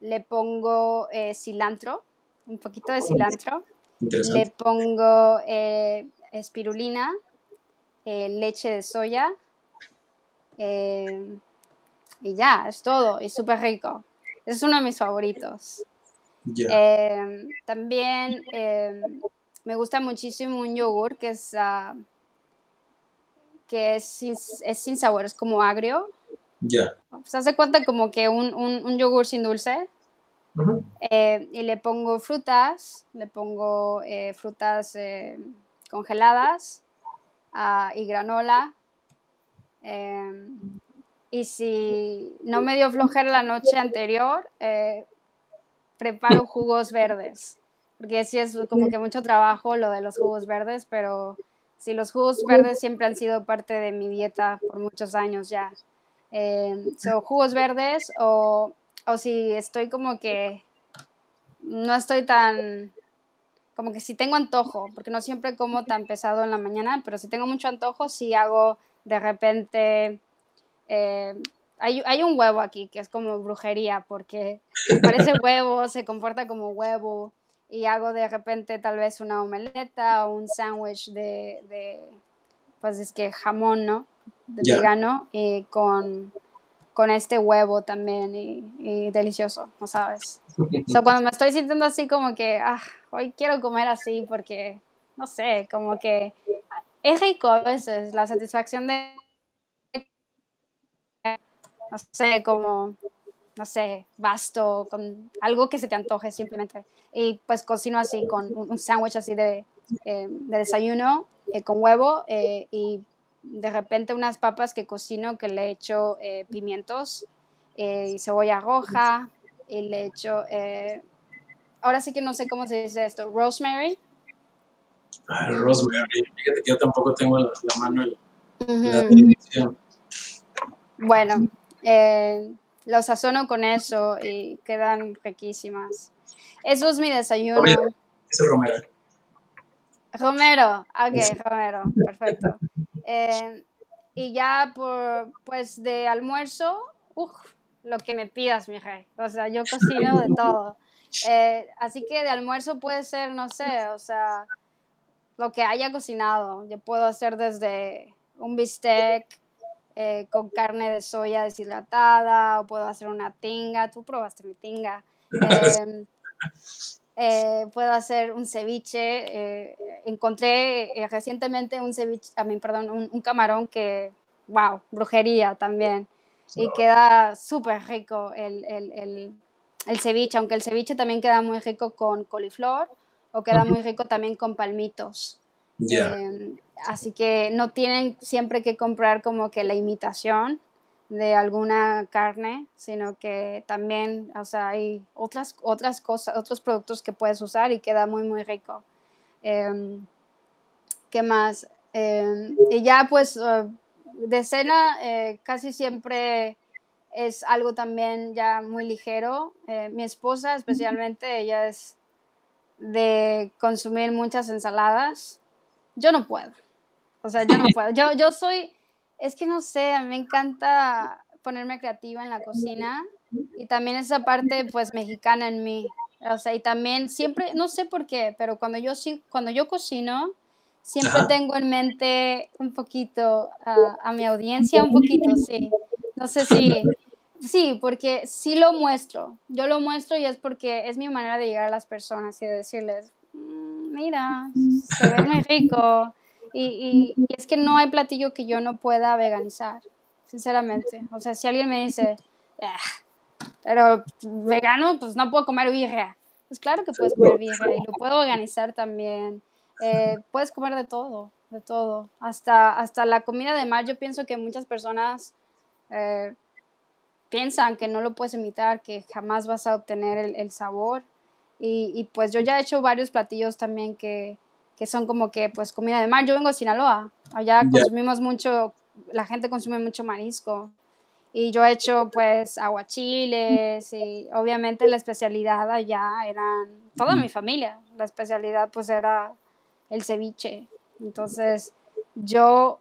le pongo eh, cilantro, un poquito de cilantro, le pongo eh, espirulina, leche de soya y ya, es todo, y súper rico. Es uno de mis favoritos. también me gusta muchísimo un yogur que es... Uh, que es sin, es sin sabor, es como agrio. Ya. Se hace cuenta como que un, un, yogur sin dulce. Eh, y le pongo frutas, le pongo eh, frutas eh, congeladas ah, y granola. y si no me dio flojera la noche anterior, preparo jugos verdes. Porque sí es como que mucho trabajo lo de los jugos verdes, pero Sí, los jugos verdes siempre han sido parte de mi dieta por muchos años ya. Eh, jugos verdes o, o si estoy como que no estoy tan, como que si tengo antojo, porque no siempre como tan pesado en la mañana, pero si tengo mucho antojo, sí hago de repente, eh, hay, hay, un huevo aquí que es como brujería, porque parece huevo, se comporta como huevo, y hago de repente tal vez una omeleta o un sándwich de, pues es que jamón, ¿no? De vegano y con, con este huevo también y, delicioso, ¿no sabes? so, cuando me estoy sintiendo así como que, ah, hoy quiero comer así porque, no sé, como que es rico a veces la satisfacción de, no sé, como no sé, basto, con algo que se te antoje simplemente. Y pues cocino así con un, sándwich así de, eh, de desayuno eh, con huevo eh, y de repente unas papas que cocino que le echo pimientos y cebolla roja y le echo, ahora sí que no sé cómo se dice esto, rosemary. Ah, rosemary, fíjate que yo tampoco tengo la, mano en la Bueno, eh, lo sazono con eso y quedan riquísimas. Eso es mi desayuno. es Romero. Romero, ok, Romero, perfecto. Eh, y ya por, pues de almuerzo, uff, lo que me pidas, mi rey. O sea, yo cocino de todo. Eh, así que de almuerzo puede ser, no sé, o sea, lo que haya cocinado. Yo puedo hacer desde un bistec, eh, con carne de soya deshidratada o puedo hacer una tinga. Tú probaste mi tinga. Em, eh, puedo hacer un ceviche. Eh, encontré recientemente un ceviche, a mí, perdón, un, camarón que, wow, brujería también. Y queda súper rico el, el, el, el, ceviche, aunque el ceviche también queda muy rico con coliflor o queda muy rico también con palmitos. Em, así que no tienen siempre que comprar como que la imitación de alguna carne, sino que también, o sea, hay otras, otras cosas, otros productos que puedes usar y queda muy, muy rico. Em, ¿Qué más? Em, y ya pues uh, de cena eh, casi siempre es algo también ya muy ligero. Eh, mi esposa especialmente, ella es de consumir muchas ensaladas yo no puedo. O sea, yo no puedo. Yo, yo soy, es que no sé, me encanta ponerme creativa en la cocina y también esa parte pues mexicana en mí. O sea, y también siempre, no sé por qué, pero cuando yo, cuando yo cocino, siempre tengo en mente un poquito a mi audiencia, un poquito, sí. No sé si, sí, porque sí lo muestro. Yo lo muestro y es porque es mi manera de llegar a las personas y de decirles, mm, mira, se ve muy rico. Y, y, es que no hay platillo que yo no pueda veganizar, sinceramente. O sea, si alguien me dice, ah, pero vegano, pues no puedo comer birria. Pues claro que puedes comer birria y lo puedo organizar también. Eh, puedes comer de todo, de todo. Hasta, hasta la comida de mar, yo pienso que muchas personas eh, piensan que no lo puedes imitar, que jamás vas a obtener el, sabor. Y, pues yo ya he hecho varios platillos también que, que, son como que pues comida de mar. Yo vengo de Sinaloa, allá consumimos mucho, la gente consume mucho marisco. Y yo he hecho pues aguachiles y obviamente la especialidad allá eran toda mi familia. La especialidad pues era el ceviche. Entonces yo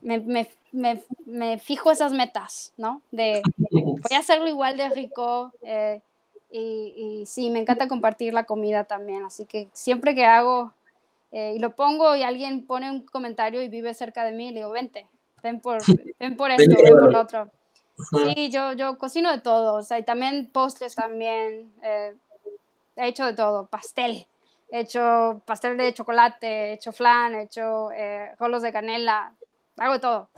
me, me, me, me, fijo esas metas, ¿no? De voy a hacerlo igual de rico. Eh, y, y, sí, me encanta compartir la comida también. Así que siempre que hago eh, y lo pongo y alguien pone un comentario y vive cerca de mí, le digo, vente, ven por, ven por esto, ven por lo otro. Sí, yo, yo cocino de todo, o sea, y también postres también. Eh, he hecho de todo, pastel. He hecho pastel de chocolate, he hecho flan, he hecho rolos de canela, hago de todo.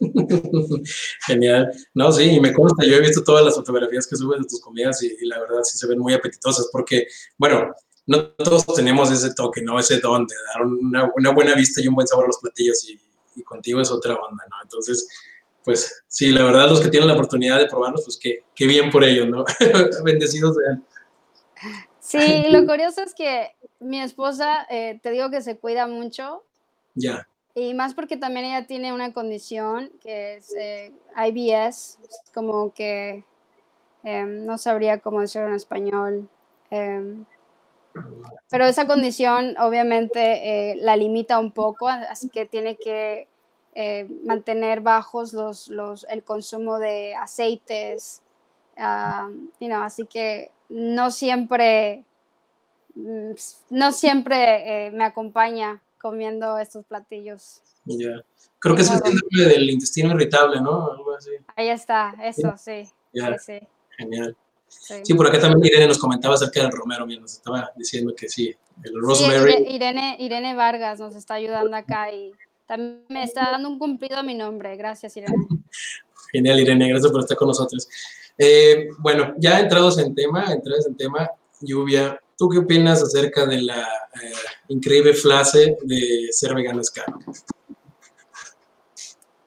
Genial. No, sí, y me consta, yo he visto todas las fotografías que subes de tus comidas y, la verdad sí se ven muy apetitosas porque, bueno, no todos tenemos ese toque, ¿no? Ese don de dar una, una buena vista y un buen sabor a los platillos y, y, contigo es otra onda, ¿no? Entonces, pues sí, la verdad los que tienen la oportunidad de probarlos, pues qué, qué bien por ellos, ¿no? Bendecidos sean. Sí, lo curioso es que mi esposa, eh, te digo que se cuida mucho. Ya. Y más porque también ella tiene una condición que es eh, IBS, como que em, no sabría cómo decirlo en español. Em, pero esa condición obviamente eh, la limita un poco, así que tiene que eh, mantener bajos los, los, el consumo de aceites. you así que no siempre, mm, no siempre me acompaña comiendo estos platillos. Ya. Creo que es el síndrome del intestino irritable, ¿no? Algo así. Ahí está, eso, sí. sí, sí. Genial. Sí. por acá también Irene nos comentaba acerca del romero, mira, nos estaba diciendo que sí, el rosemary. Irene, Irene Vargas nos está ayudando acá y también me está dando un cumplido a mi nombre. Gracias, Irene. Genial, Irene, gracias por estar con nosotros. Eh, bueno, ya entrados en tema, entrados en tema, lluvia, ¿Tú qué opinas acerca de la eh, increíble frase de ser vegano es caro?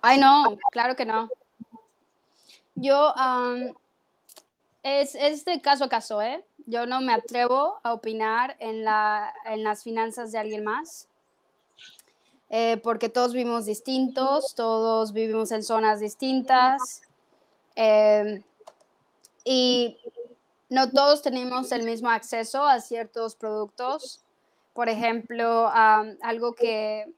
Ay, no, claro que no. Yo, es, es, de caso a caso, ¿eh? Yo no me atrevo a opinar en, la, en las finanzas de alguien más, eh, porque todos vivimos distintos, todos vivimos en zonas distintas. Eh, y no todos tenemos el mismo acceso a ciertos productos. Por ejemplo, algo que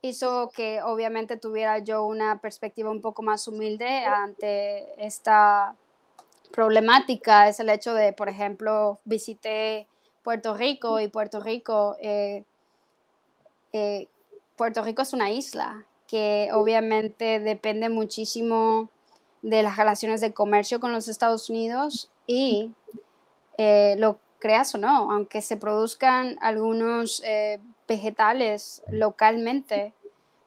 hizo que obviamente tuviera yo una perspectiva un poco más humilde ante esta problemática es el hecho de, por ejemplo, visité Puerto Rico y Puerto Rico, eh, eh, Puerto Rico es una isla que obviamente depende muchísimo de las relaciones de comercio con los Estados Unidos y eh, lo creas o no, aunque se produzcan algunos eh, vegetales localmente,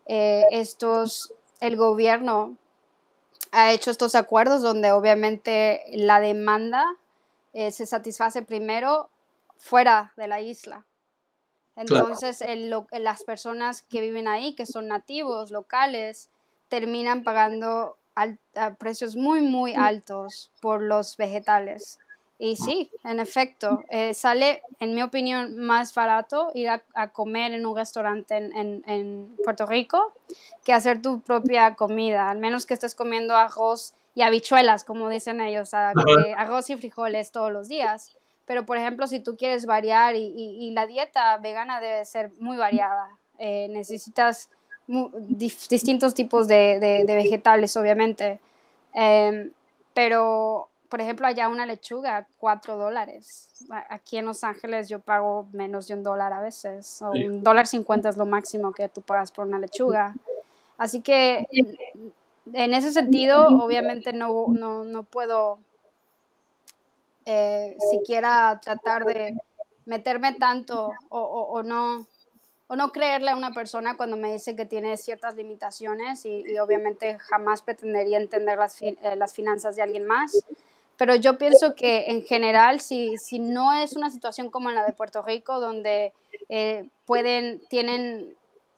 eh, estos, el gobierno ha hecho estos acuerdos donde obviamente la demanda se satisface primero fuera de la isla. Entonces, las personas que viven ahí, que son nativos, locales, terminan pagando a precios muy, muy altos por los vegetales. Y sí, en efecto, eh, sale, en mi opinión, más barato ir a, comer en un restaurante en, en, Puerto Rico que hacer tu propia comida, al menos que estés comiendo arroz y habichuelas, como dicen ellos, arroz y frijoles todos los días. Pero, por ejemplo, si tú quieres variar y, y, la dieta vegana debe ser muy variada, eh, necesitas distintos tipos de, de, vegetales, obviamente. Em, pero, por ejemplo, allá una lechuga, cuatro dólares. Aquí en Los Ángeles yo pago menos de un dólar a veces, o un dólar cincuenta es lo máximo que tú pagas por una lechuga. Así que en ese sentido, obviamente no, no, no puedo eh, siquiera tratar de meterme tanto o, o, no o no creerle a una persona cuando me dice que tiene ciertas limitaciones y, obviamente jamás pretendería entender las, eh, las, finanzas de alguien más. Pero yo pienso que en general, si, si no es una situación como en la de Puerto Rico, donde eh, pueden, tienen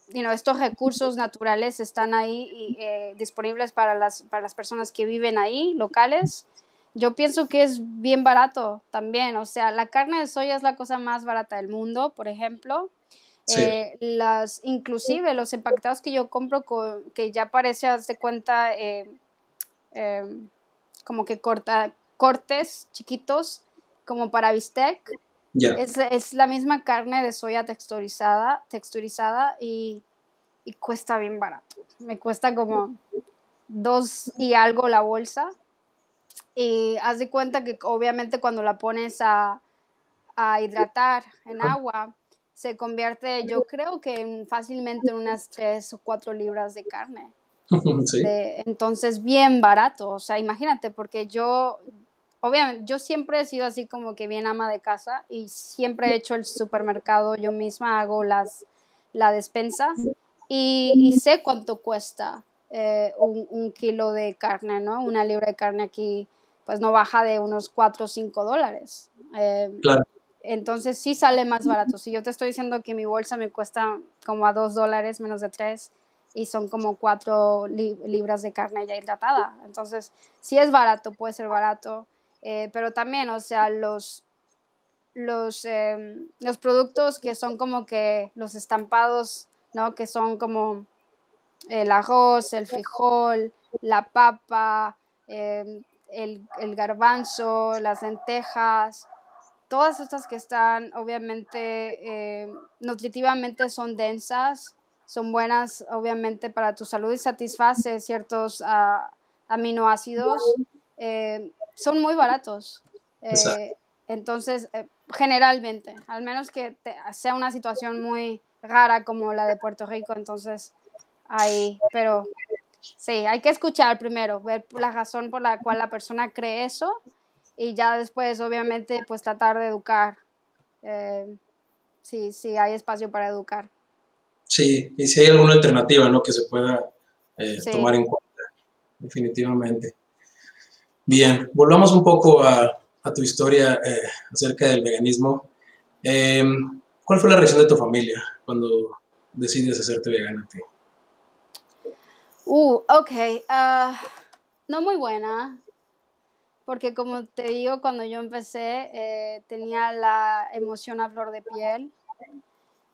estos recursos naturales están ahí y, eh, disponibles para las, para las personas que viven ahí, locales, yo pienso que es bien barato también. O sea, la carne de soya es la cosa más barata del mundo, por ejemplo. Eh, las, inclusive los empaquetados que yo compro, con, que ya parece, de cuenta, eh, como que corta, cortes chiquitos, como para bistec, es, la misma carne de soya texturizada, texturizada y, cuesta bien barato. Me cuesta como dos y algo la bolsa. Y haz de cuenta que obviamente cuando la pones a, hidratar en agua, se convierte, yo creo que fácilmente en unas tres o cuatro libras de carne. entonces, bien barato. O sea, imagínate, porque yo, obviamente, yo siempre he sido así como que bien ama de casa y siempre he hecho el supermercado, yo misma hago las, la despensa y, sé cuánto cuesta eh, un, kilo de carne, ¿no? Una libra de carne aquí, pues no baja de unos 4 o 5 dólares. Eh, claro. Entonces sí sale más barato. Si yo te estoy diciendo que mi bolsa me cuesta como a 2 dólares, menos de 3, y son como 4 libras de carne ya hidratada. Entonces, sí es barato, puede ser barato. Eh, pero también, o sea, los, los, em, los productos que son como que los estampados, ¿no? Que son como el arroz, el frijol, la papa, em, el, el, garbanzo, las lentejas, todas estas que están obviamente em, nutritivamente son densas, son buenas obviamente para tu salud y satisface ciertos ah, aminoácidos son muy baratos. Eh, entonces, eh, generalmente, al menos que sea una situación muy rara como la de Puerto Rico, entonces ahí, pero sí, hay que escuchar primero, ver la razón por la cual la persona cree eso y ya después, obviamente, pues tratar de educar. Eh, sí, sí, hay espacio para educar. Sí, y si hay alguna alternativa, ¿no? Que se pueda tomar en cuenta, definitivamente. Bien, volvamos un poco a, tu historia eh, acerca del veganismo. Em, ¿Cuál fue la reacción de tu familia cuando decides hacerte vegana? Uh, ok. Ah, no muy buena, porque como te digo, cuando yo empecé eh, tenía la emoción a flor de piel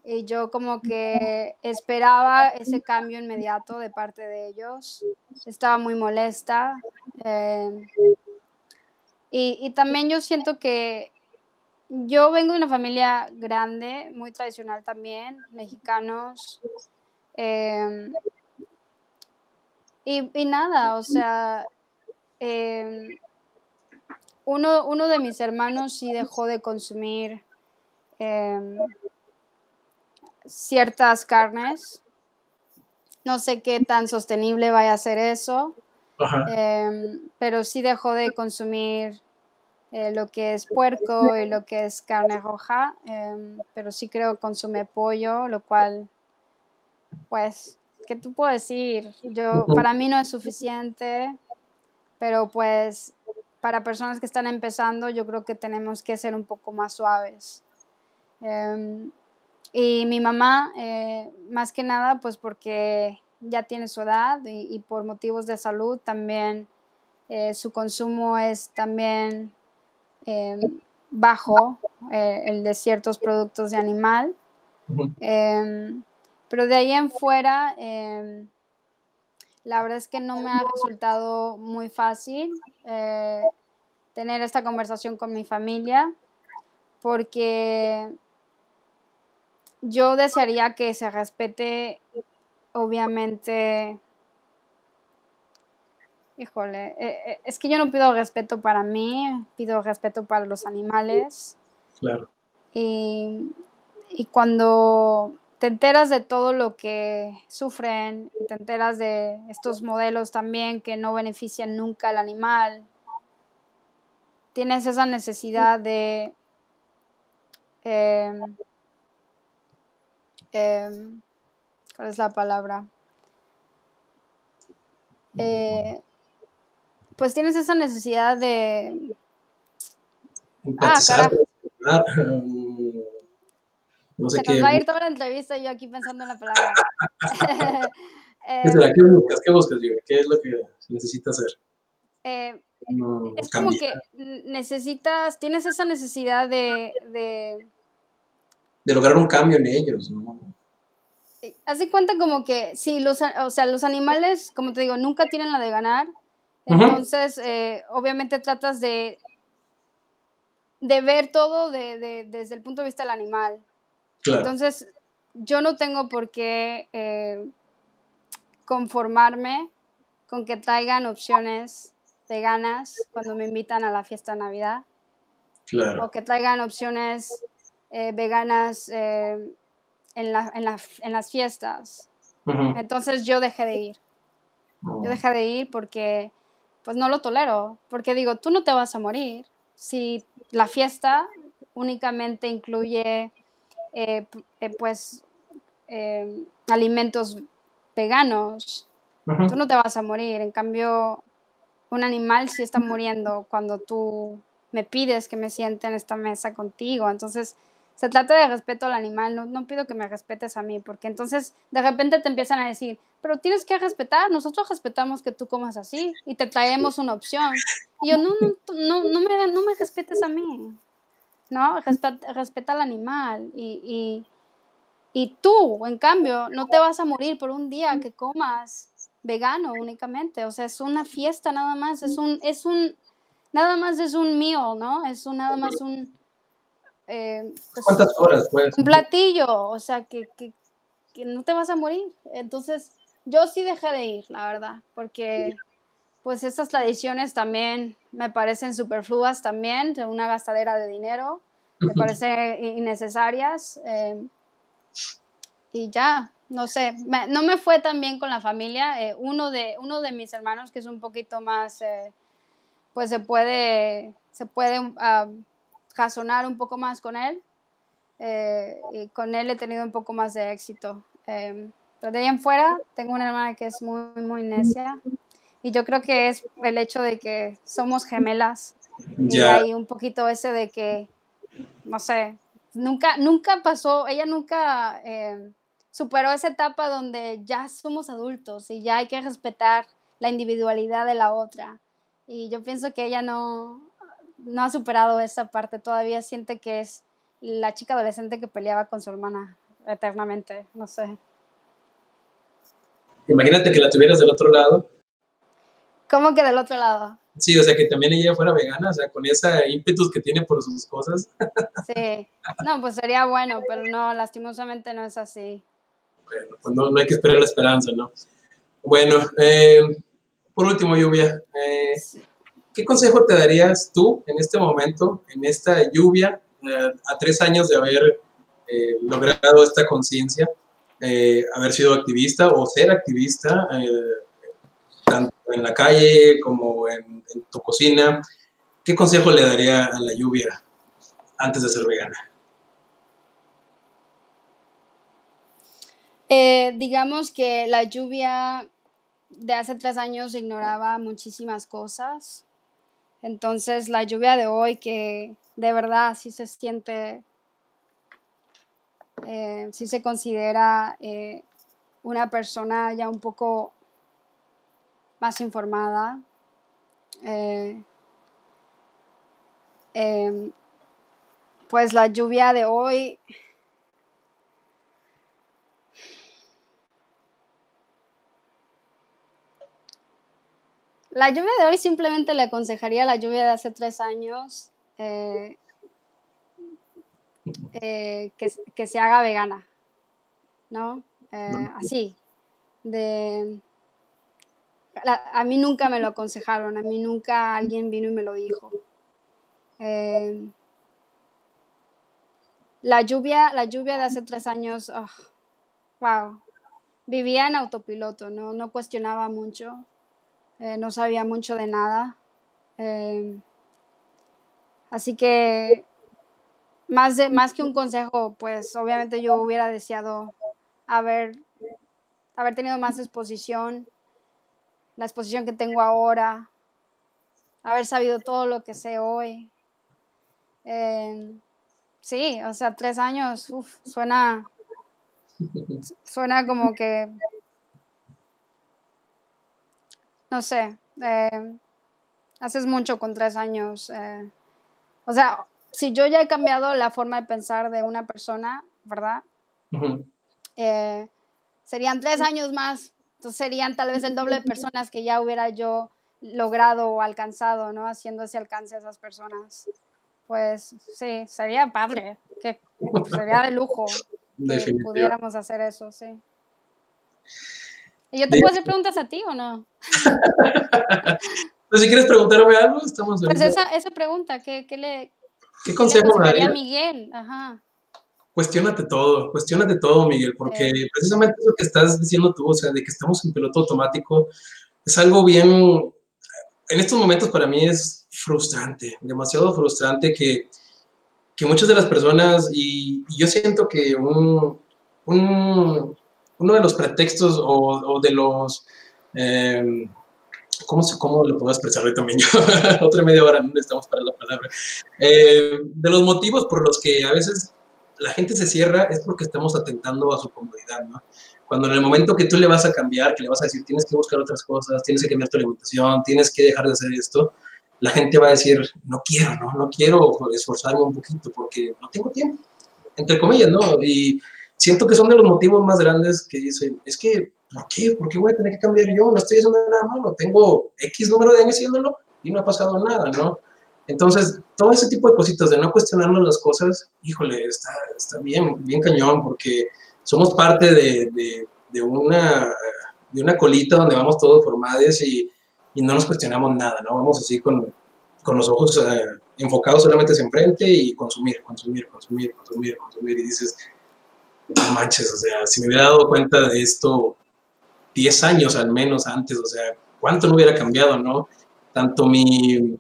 y yo como que esperaba ese cambio inmediato de parte de ellos. Estaba muy molesta. Eh, y, también yo siento que yo vengo de una familia grande, muy tradicional también, mexicanos. Eh, y, nada, o sea, eh, uno, uno, de mis hermanos sí dejó de consumir ciertas carnes. No sé qué tan sostenible vaya a ser eso, em, pero sí dejó de consumir eh, lo que es puerco y lo que es carne roja, em, pero sí creo que consume pollo, lo cual, pues, ¿qué tú puedo decir? Yo, para mí no es suficiente, pero pues para personas que están empezando, yo creo que tenemos que ser un poco más suaves. Em, y mi mamá, eh, más que nada, pues porque ya tiene su edad y, por motivos de salud también eh, su consumo es también eh, bajo, el de ciertos productos de animal. Em, pero de ahí en fuera, em, la verdad es que no me ha resultado muy fácil tener esta conversación con mi familia porque yo desearía que se respete, obviamente, híjole, eh, eh, es que yo no pido respeto para mí, pido respeto para los animales. Claro. Y, cuando te enteras de todo lo que sufren, te enteras de estos modelos también que no benefician nunca al animal. Tienes esa necesidad de em, em, ¿cuál es la palabra? Eh, pues tienes esa necesidad de... Ah, no sé Se nos va a ir toda la entrevista yo aquí pensando en la palabra. ¿Qué, será? ¿Qué buscas? ¿Qué buscas, ¿Qué es lo que necesitas hacer? Eh, es como que necesitas, tienes esa necesidad de, de, de... lograr un cambio en ellos, ¿no? Haz cuenta como que, sí, los, o sea, los animales, como te digo, nunca tienen la de ganar. Entonces, eh, obviamente tratas de, de ver todo de, desde el punto de vista del animal. Entonces, yo no tengo por qué eh, conformarme con que traigan opciones veganas cuando me invitan a la fiesta de Navidad. O que traigan opciones eh, veganas eh, en, las fiestas. Entonces yo dejé de ir. Yo dejé de ir porque pues no lo tolero. Porque digo, tú no te vas a morir. Si la fiesta únicamente incluye eh, eh, pues eh, alimentos veganos, tú no te vas a morir. En cambio, un animal sí está muriendo cuando tú me pides que me siente en esta mesa contigo. Entonces, se trata de respeto al animal, no, no, pido que me respetes a mí, porque entonces de repente te empiezan a decir, pero tienes que respetar, nosotros respetamos que tú comas así y te traemos una opción. Y yo, no, no, no, no, me, no me respetes a mí. ¿no? Respeta, al animal y, y, tú, en cambio, no te vas a morir por un día que comas vegano únicamente, o sea, es una fiesta nada más, es un, es un, nada más es un meal, ¿no? Es un, nada más un... Eh, pues, ¿Cuántas horas? Pues? Un platillo, o sea, que, que, que no te vas a morir. Entonces, yo sí dejé de ir, la verdad, porque pues estas tradiciones también me parecen superfluas también, de una gastadera de dinero, me parecen innecesarias. Eh, y ya, no sé, no me fue tan bien con la familia. Eh, uno, de, uno de mis hermanos, que es un poquito más, eh, pues se puede, se puede uh, un poco más con él. y con él he tenido un poco más de éxito. pero de ahí en fuera, tengo una hermana que es muy, muy necia. Y yo creo que es el hecho de que somos gemelas. Y hay un poquito ese de que, no sé, nunca, nunca pasó, ella nunca eh, superó esa etapa donde ya somos adultos y ya hay que respetar la individualidad de la otra. Y yo pienso que ella no, no ha superado esa parte, todavía siente que es la chica adolescente que peleaba con su hermana eternamente, no sé. Imagínate que la tuvieras del otro lado ¿Cómo que del otro lado? Sí, o sea, que también ella fuera vegana, o sea, con esa ímpetus que tiene por sus cosas. Sí, no, pues sería bueno, pero no, lastimosamente no es así. Bueno, pues no, hay que esperar la esperanza, ¿no? Bueno, eh, por último, Lluvia, eh, ¿qué consejo te darías tú en este momento, en esta lluvia, eh, a tres años de haber logrado esta conciencia, haber sido activista o ser activista? tanto en la calle como en, tu cocina, ¿qué consejo le daría a la lluvia antes de ser vegana? Eh, digamos que la lluvia de hace tres años ignoraba muchísimas cosas. Entonces la lluvia de hoy que de verdad sí se siente, eh, sí se considera eh, una persona ya un poco más informada. Eh, em, pues la lluvia de hoy La lluvia de hoy simplemente le aconsejaría la lluvia de hace tres años eh, eh, que, que, se haga vegana, ¿no? así, de a mí nunca me lo aconsejaron, a mí nunca alguien vino y me lo dijo. Eh, la lluvia, la lluvia de hace tres años, ah, wow, vivía en autopiloto, no, no cuestionaba mucho, eh, no sabía mucho de nada. Em, así que más, de, más que un consejo, pues obviamente yo hubiera deseado haber, haber tenido más exposición, la exposición que tengo ahora, haber sabido todo lo que sé hoy. Em, sí, o sea, tres años, suena, suena como que, no sé, em, haces mucho con tres años. Eh, o sea, si yo ya he cambiado la forma de pensar de una persona, ¿verdad? Eh, serían tres años más, entonces serían tal vez el doble de personas que ya hubiera yo logrado o alcanzado, ¿no? Haciendo ese alcance a esas personas. Pues sí, sería padre, que sería de lujo que pudiéramos hacer eso, sí. ¿Y yo te puedo hacer preguntas a ti o no? pues si quieres preguntarme algo, estamos... Pues esa, esa pregunta, ¿qué, qué le... ¿Qué consejo daría? Miguel, ajá. Cuestiónate todo, cuestiónate todo, Miguel, porque precisamente lo que estás diciendo tú, o sea, de que estamos en piloto automático, es algo bien, en estos momentos para mí es frustrante, demasiado frustrante que, que muchas de las personas, y, yo siento que un, un, uno de los pretextos o, o de los... Eh, ¿Cómo, ¿Cómo lo puedo expresar hoy también? Otra media hora, no estamos para la palabra. Eh, de los motivos por los que a veces la gente se cierra es porque estamos atentando a su comodidad, ¿no? Cuando en el momento que tú le vas a cambiar, que le vas a decir, tienes que buscar otras cosas, tienes que cambiar tu alimentación, tienes que dejar de hacer esto, la gente va a decir, no quiero, ¿no? No quiero esforzarme un poquito porque no tengo tiempo, entre comillas, ¿no? Y siento que son de los motivos más grandes que dicen, es que ¿por qué? ¿Por qué voy a tener que cambiar yo? No estoy haciendo nada malo, tengo X número de años haciéndolo y no ha pasado nada, ¿no? Entonces, todo ese tipo de cositas de no cuestionarnos las cosas, híjole, está, está bien, bien cañón, porque somos parte de, de, una, de una colita donde vamos todos formados y, y, no nos cuestionamos nada, ¿no? Vamos así con, con los ojos eh, enfocados solamente hacia enfrente y consumir, consumir, consumir, consumir, consumir, y dices, no manches, o sea, si me hubiera dado cuenta de esto 10 años al menos antes, o sea, cuánto no hubiera cambiado, ¿no? Tanto mi,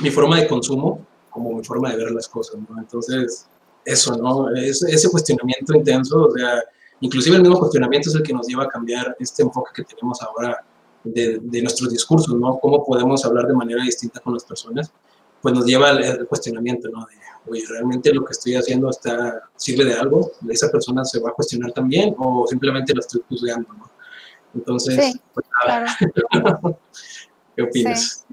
mi forma de consumo como mi forma de ver las cosas, ¿no? Entonces, eso, ¿no? ese cuestionamiento intenso, o sea, inclusive el mismo cuestionamiento es el que nos lleva a cambiar este enfoque que tenemos ahora de, de nuestros discursos, ¿no? Cómo podemos hablar de manera distinta con las personas, pues nos lleva al, cuestionamiento, ¿no? De, oye, ¿realmente lo que estoy haciendo está, sirve de algo? ¿Esa persona se va a cuestionar también o simplemente la estoy juzgando, ¿no? Entonces, pues nada. ¿Qué opinas?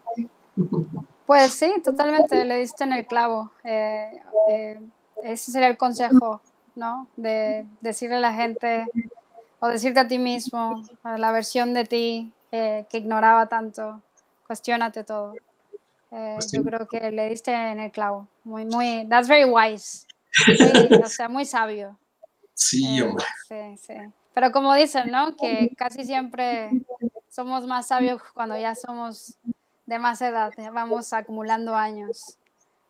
Pues sí, totalmente, le diste en el clavo. Eh, eh, ese sería el consejo, ¿no? De decirle a la gente o decirte a ti mismo, a la versión de ti eh, que ignoraba tanto, cuestionate todo. Pues yo creo que le diste en el clavo. Muy, muy, that's very wise. o sea, muy sabio. Sí, hombre. Sí, sí. Pero como dicen, ¿no? Que casi siempre somos más sabios cuando ya somos de más edad, ya vamos acumulando años.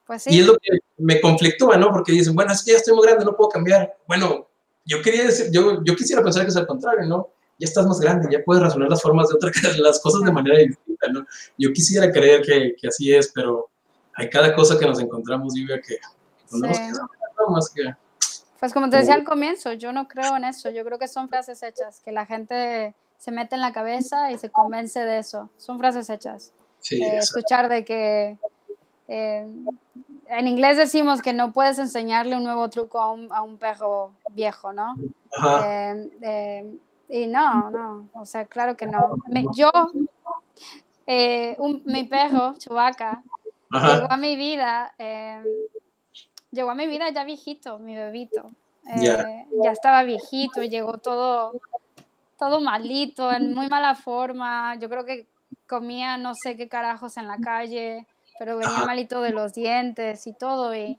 Pues sí. Y es lo que me conflictúa, ¿no? Porque dicen, bueno, es que ya estoy muy grande, no puedo cambiar. Bueno, yo quería decir, yo, yo quisiera pensar que es al contrario, ¿no? Ya estás más grande, ya puedes razonar las formas de otra, las cosas de manera distinta, ¿no? Yo quisiera creer que, que así es, pero hay cada cosa que nos encontramos, Livia, que, que no más que pues como te decía al comienzo, yo no creo en eso, yo creo que son frases hechas, que la gente se mete en la cabeza y se convence de eso, son frases hechas. Eh, escuchar de que eh, en inglés decimos que no puedes enseñarle un nuevo truco a un, a un perro viejo, ¿no? Eh, y no, no, o sea, claro que no. yo, mi perro, Chewbacca, llegó a mi vida llegó a mi vida ya viejito, mi bebito. Eh, ya estaba viejito, llegó todo, todo malito, en muy mala forma. Yo creo que comía no sé qué carajos en la calle, pero venía malito de los dientes y todo. Y,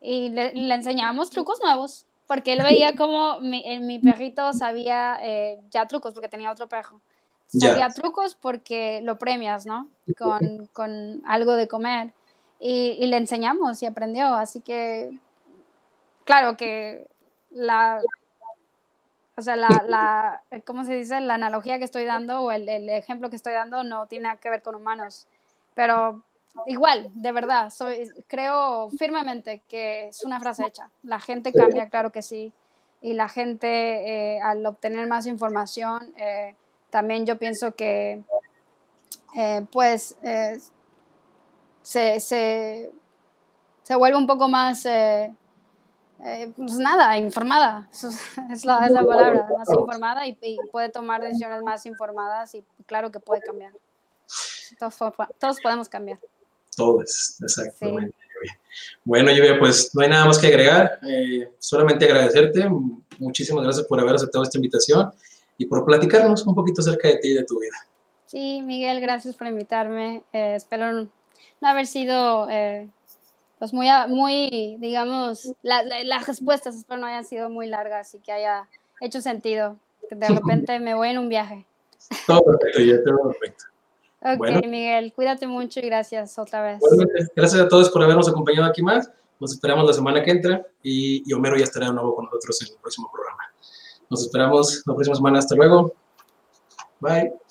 y le, enseñábamos trucos nuevos, porque él veía como mi, mi perrito sabía eh, ya trucos, porque tenía otro perro. Sabía trucos porque lo premias, ¿no? Con, con algo de comer y, le enseñamos y aprendió. Así que, claro que la, o sea, la, la, ¿cómo se dice? La analogía que estoy dando o el, el, ejemplo que estoy dando no tiene que ver con humanos, pero igual, de verdad, soy, creo firmemente que es una frase hecha. La gente cambia, claro que sí, y la gente eh, al obtener más información, eh, también yo pienso que, eh, pues, se, se, se, vuelve un poco más pues nada, informada, es la, es la palabra, más informada y, puede tomar decisiones más informadas y claro que puede cambiar. Todos, todos podemos cambiar. Todos, exactamente. Bueno, Lluvia, pues no hay nada más que agregar, eh, solamente agradecerte, muchísimas gracias por haber aceptado esta invitación y por platicarnos un poquito acerca de ti y de tu vida. Sí, Miguel, gracias por invitarme. Eh, espero no haber sido pues muy, muy digamos, las respuestas espero no hayan sido muy largas y que haya hecho sentido. De repente me voy en un viaje. Todo perfecto, ya todo perfecto. Ok, Miguel, cuídate mucho y gracias otra vez. gracias a todos por habernos acompañado aquí más. Nos esperamos la semana que entra y, y Homero ya estará de nuevo con nosotros en el próximo programa. Nos esperamos la próxima semana. Hasta luego. Bye.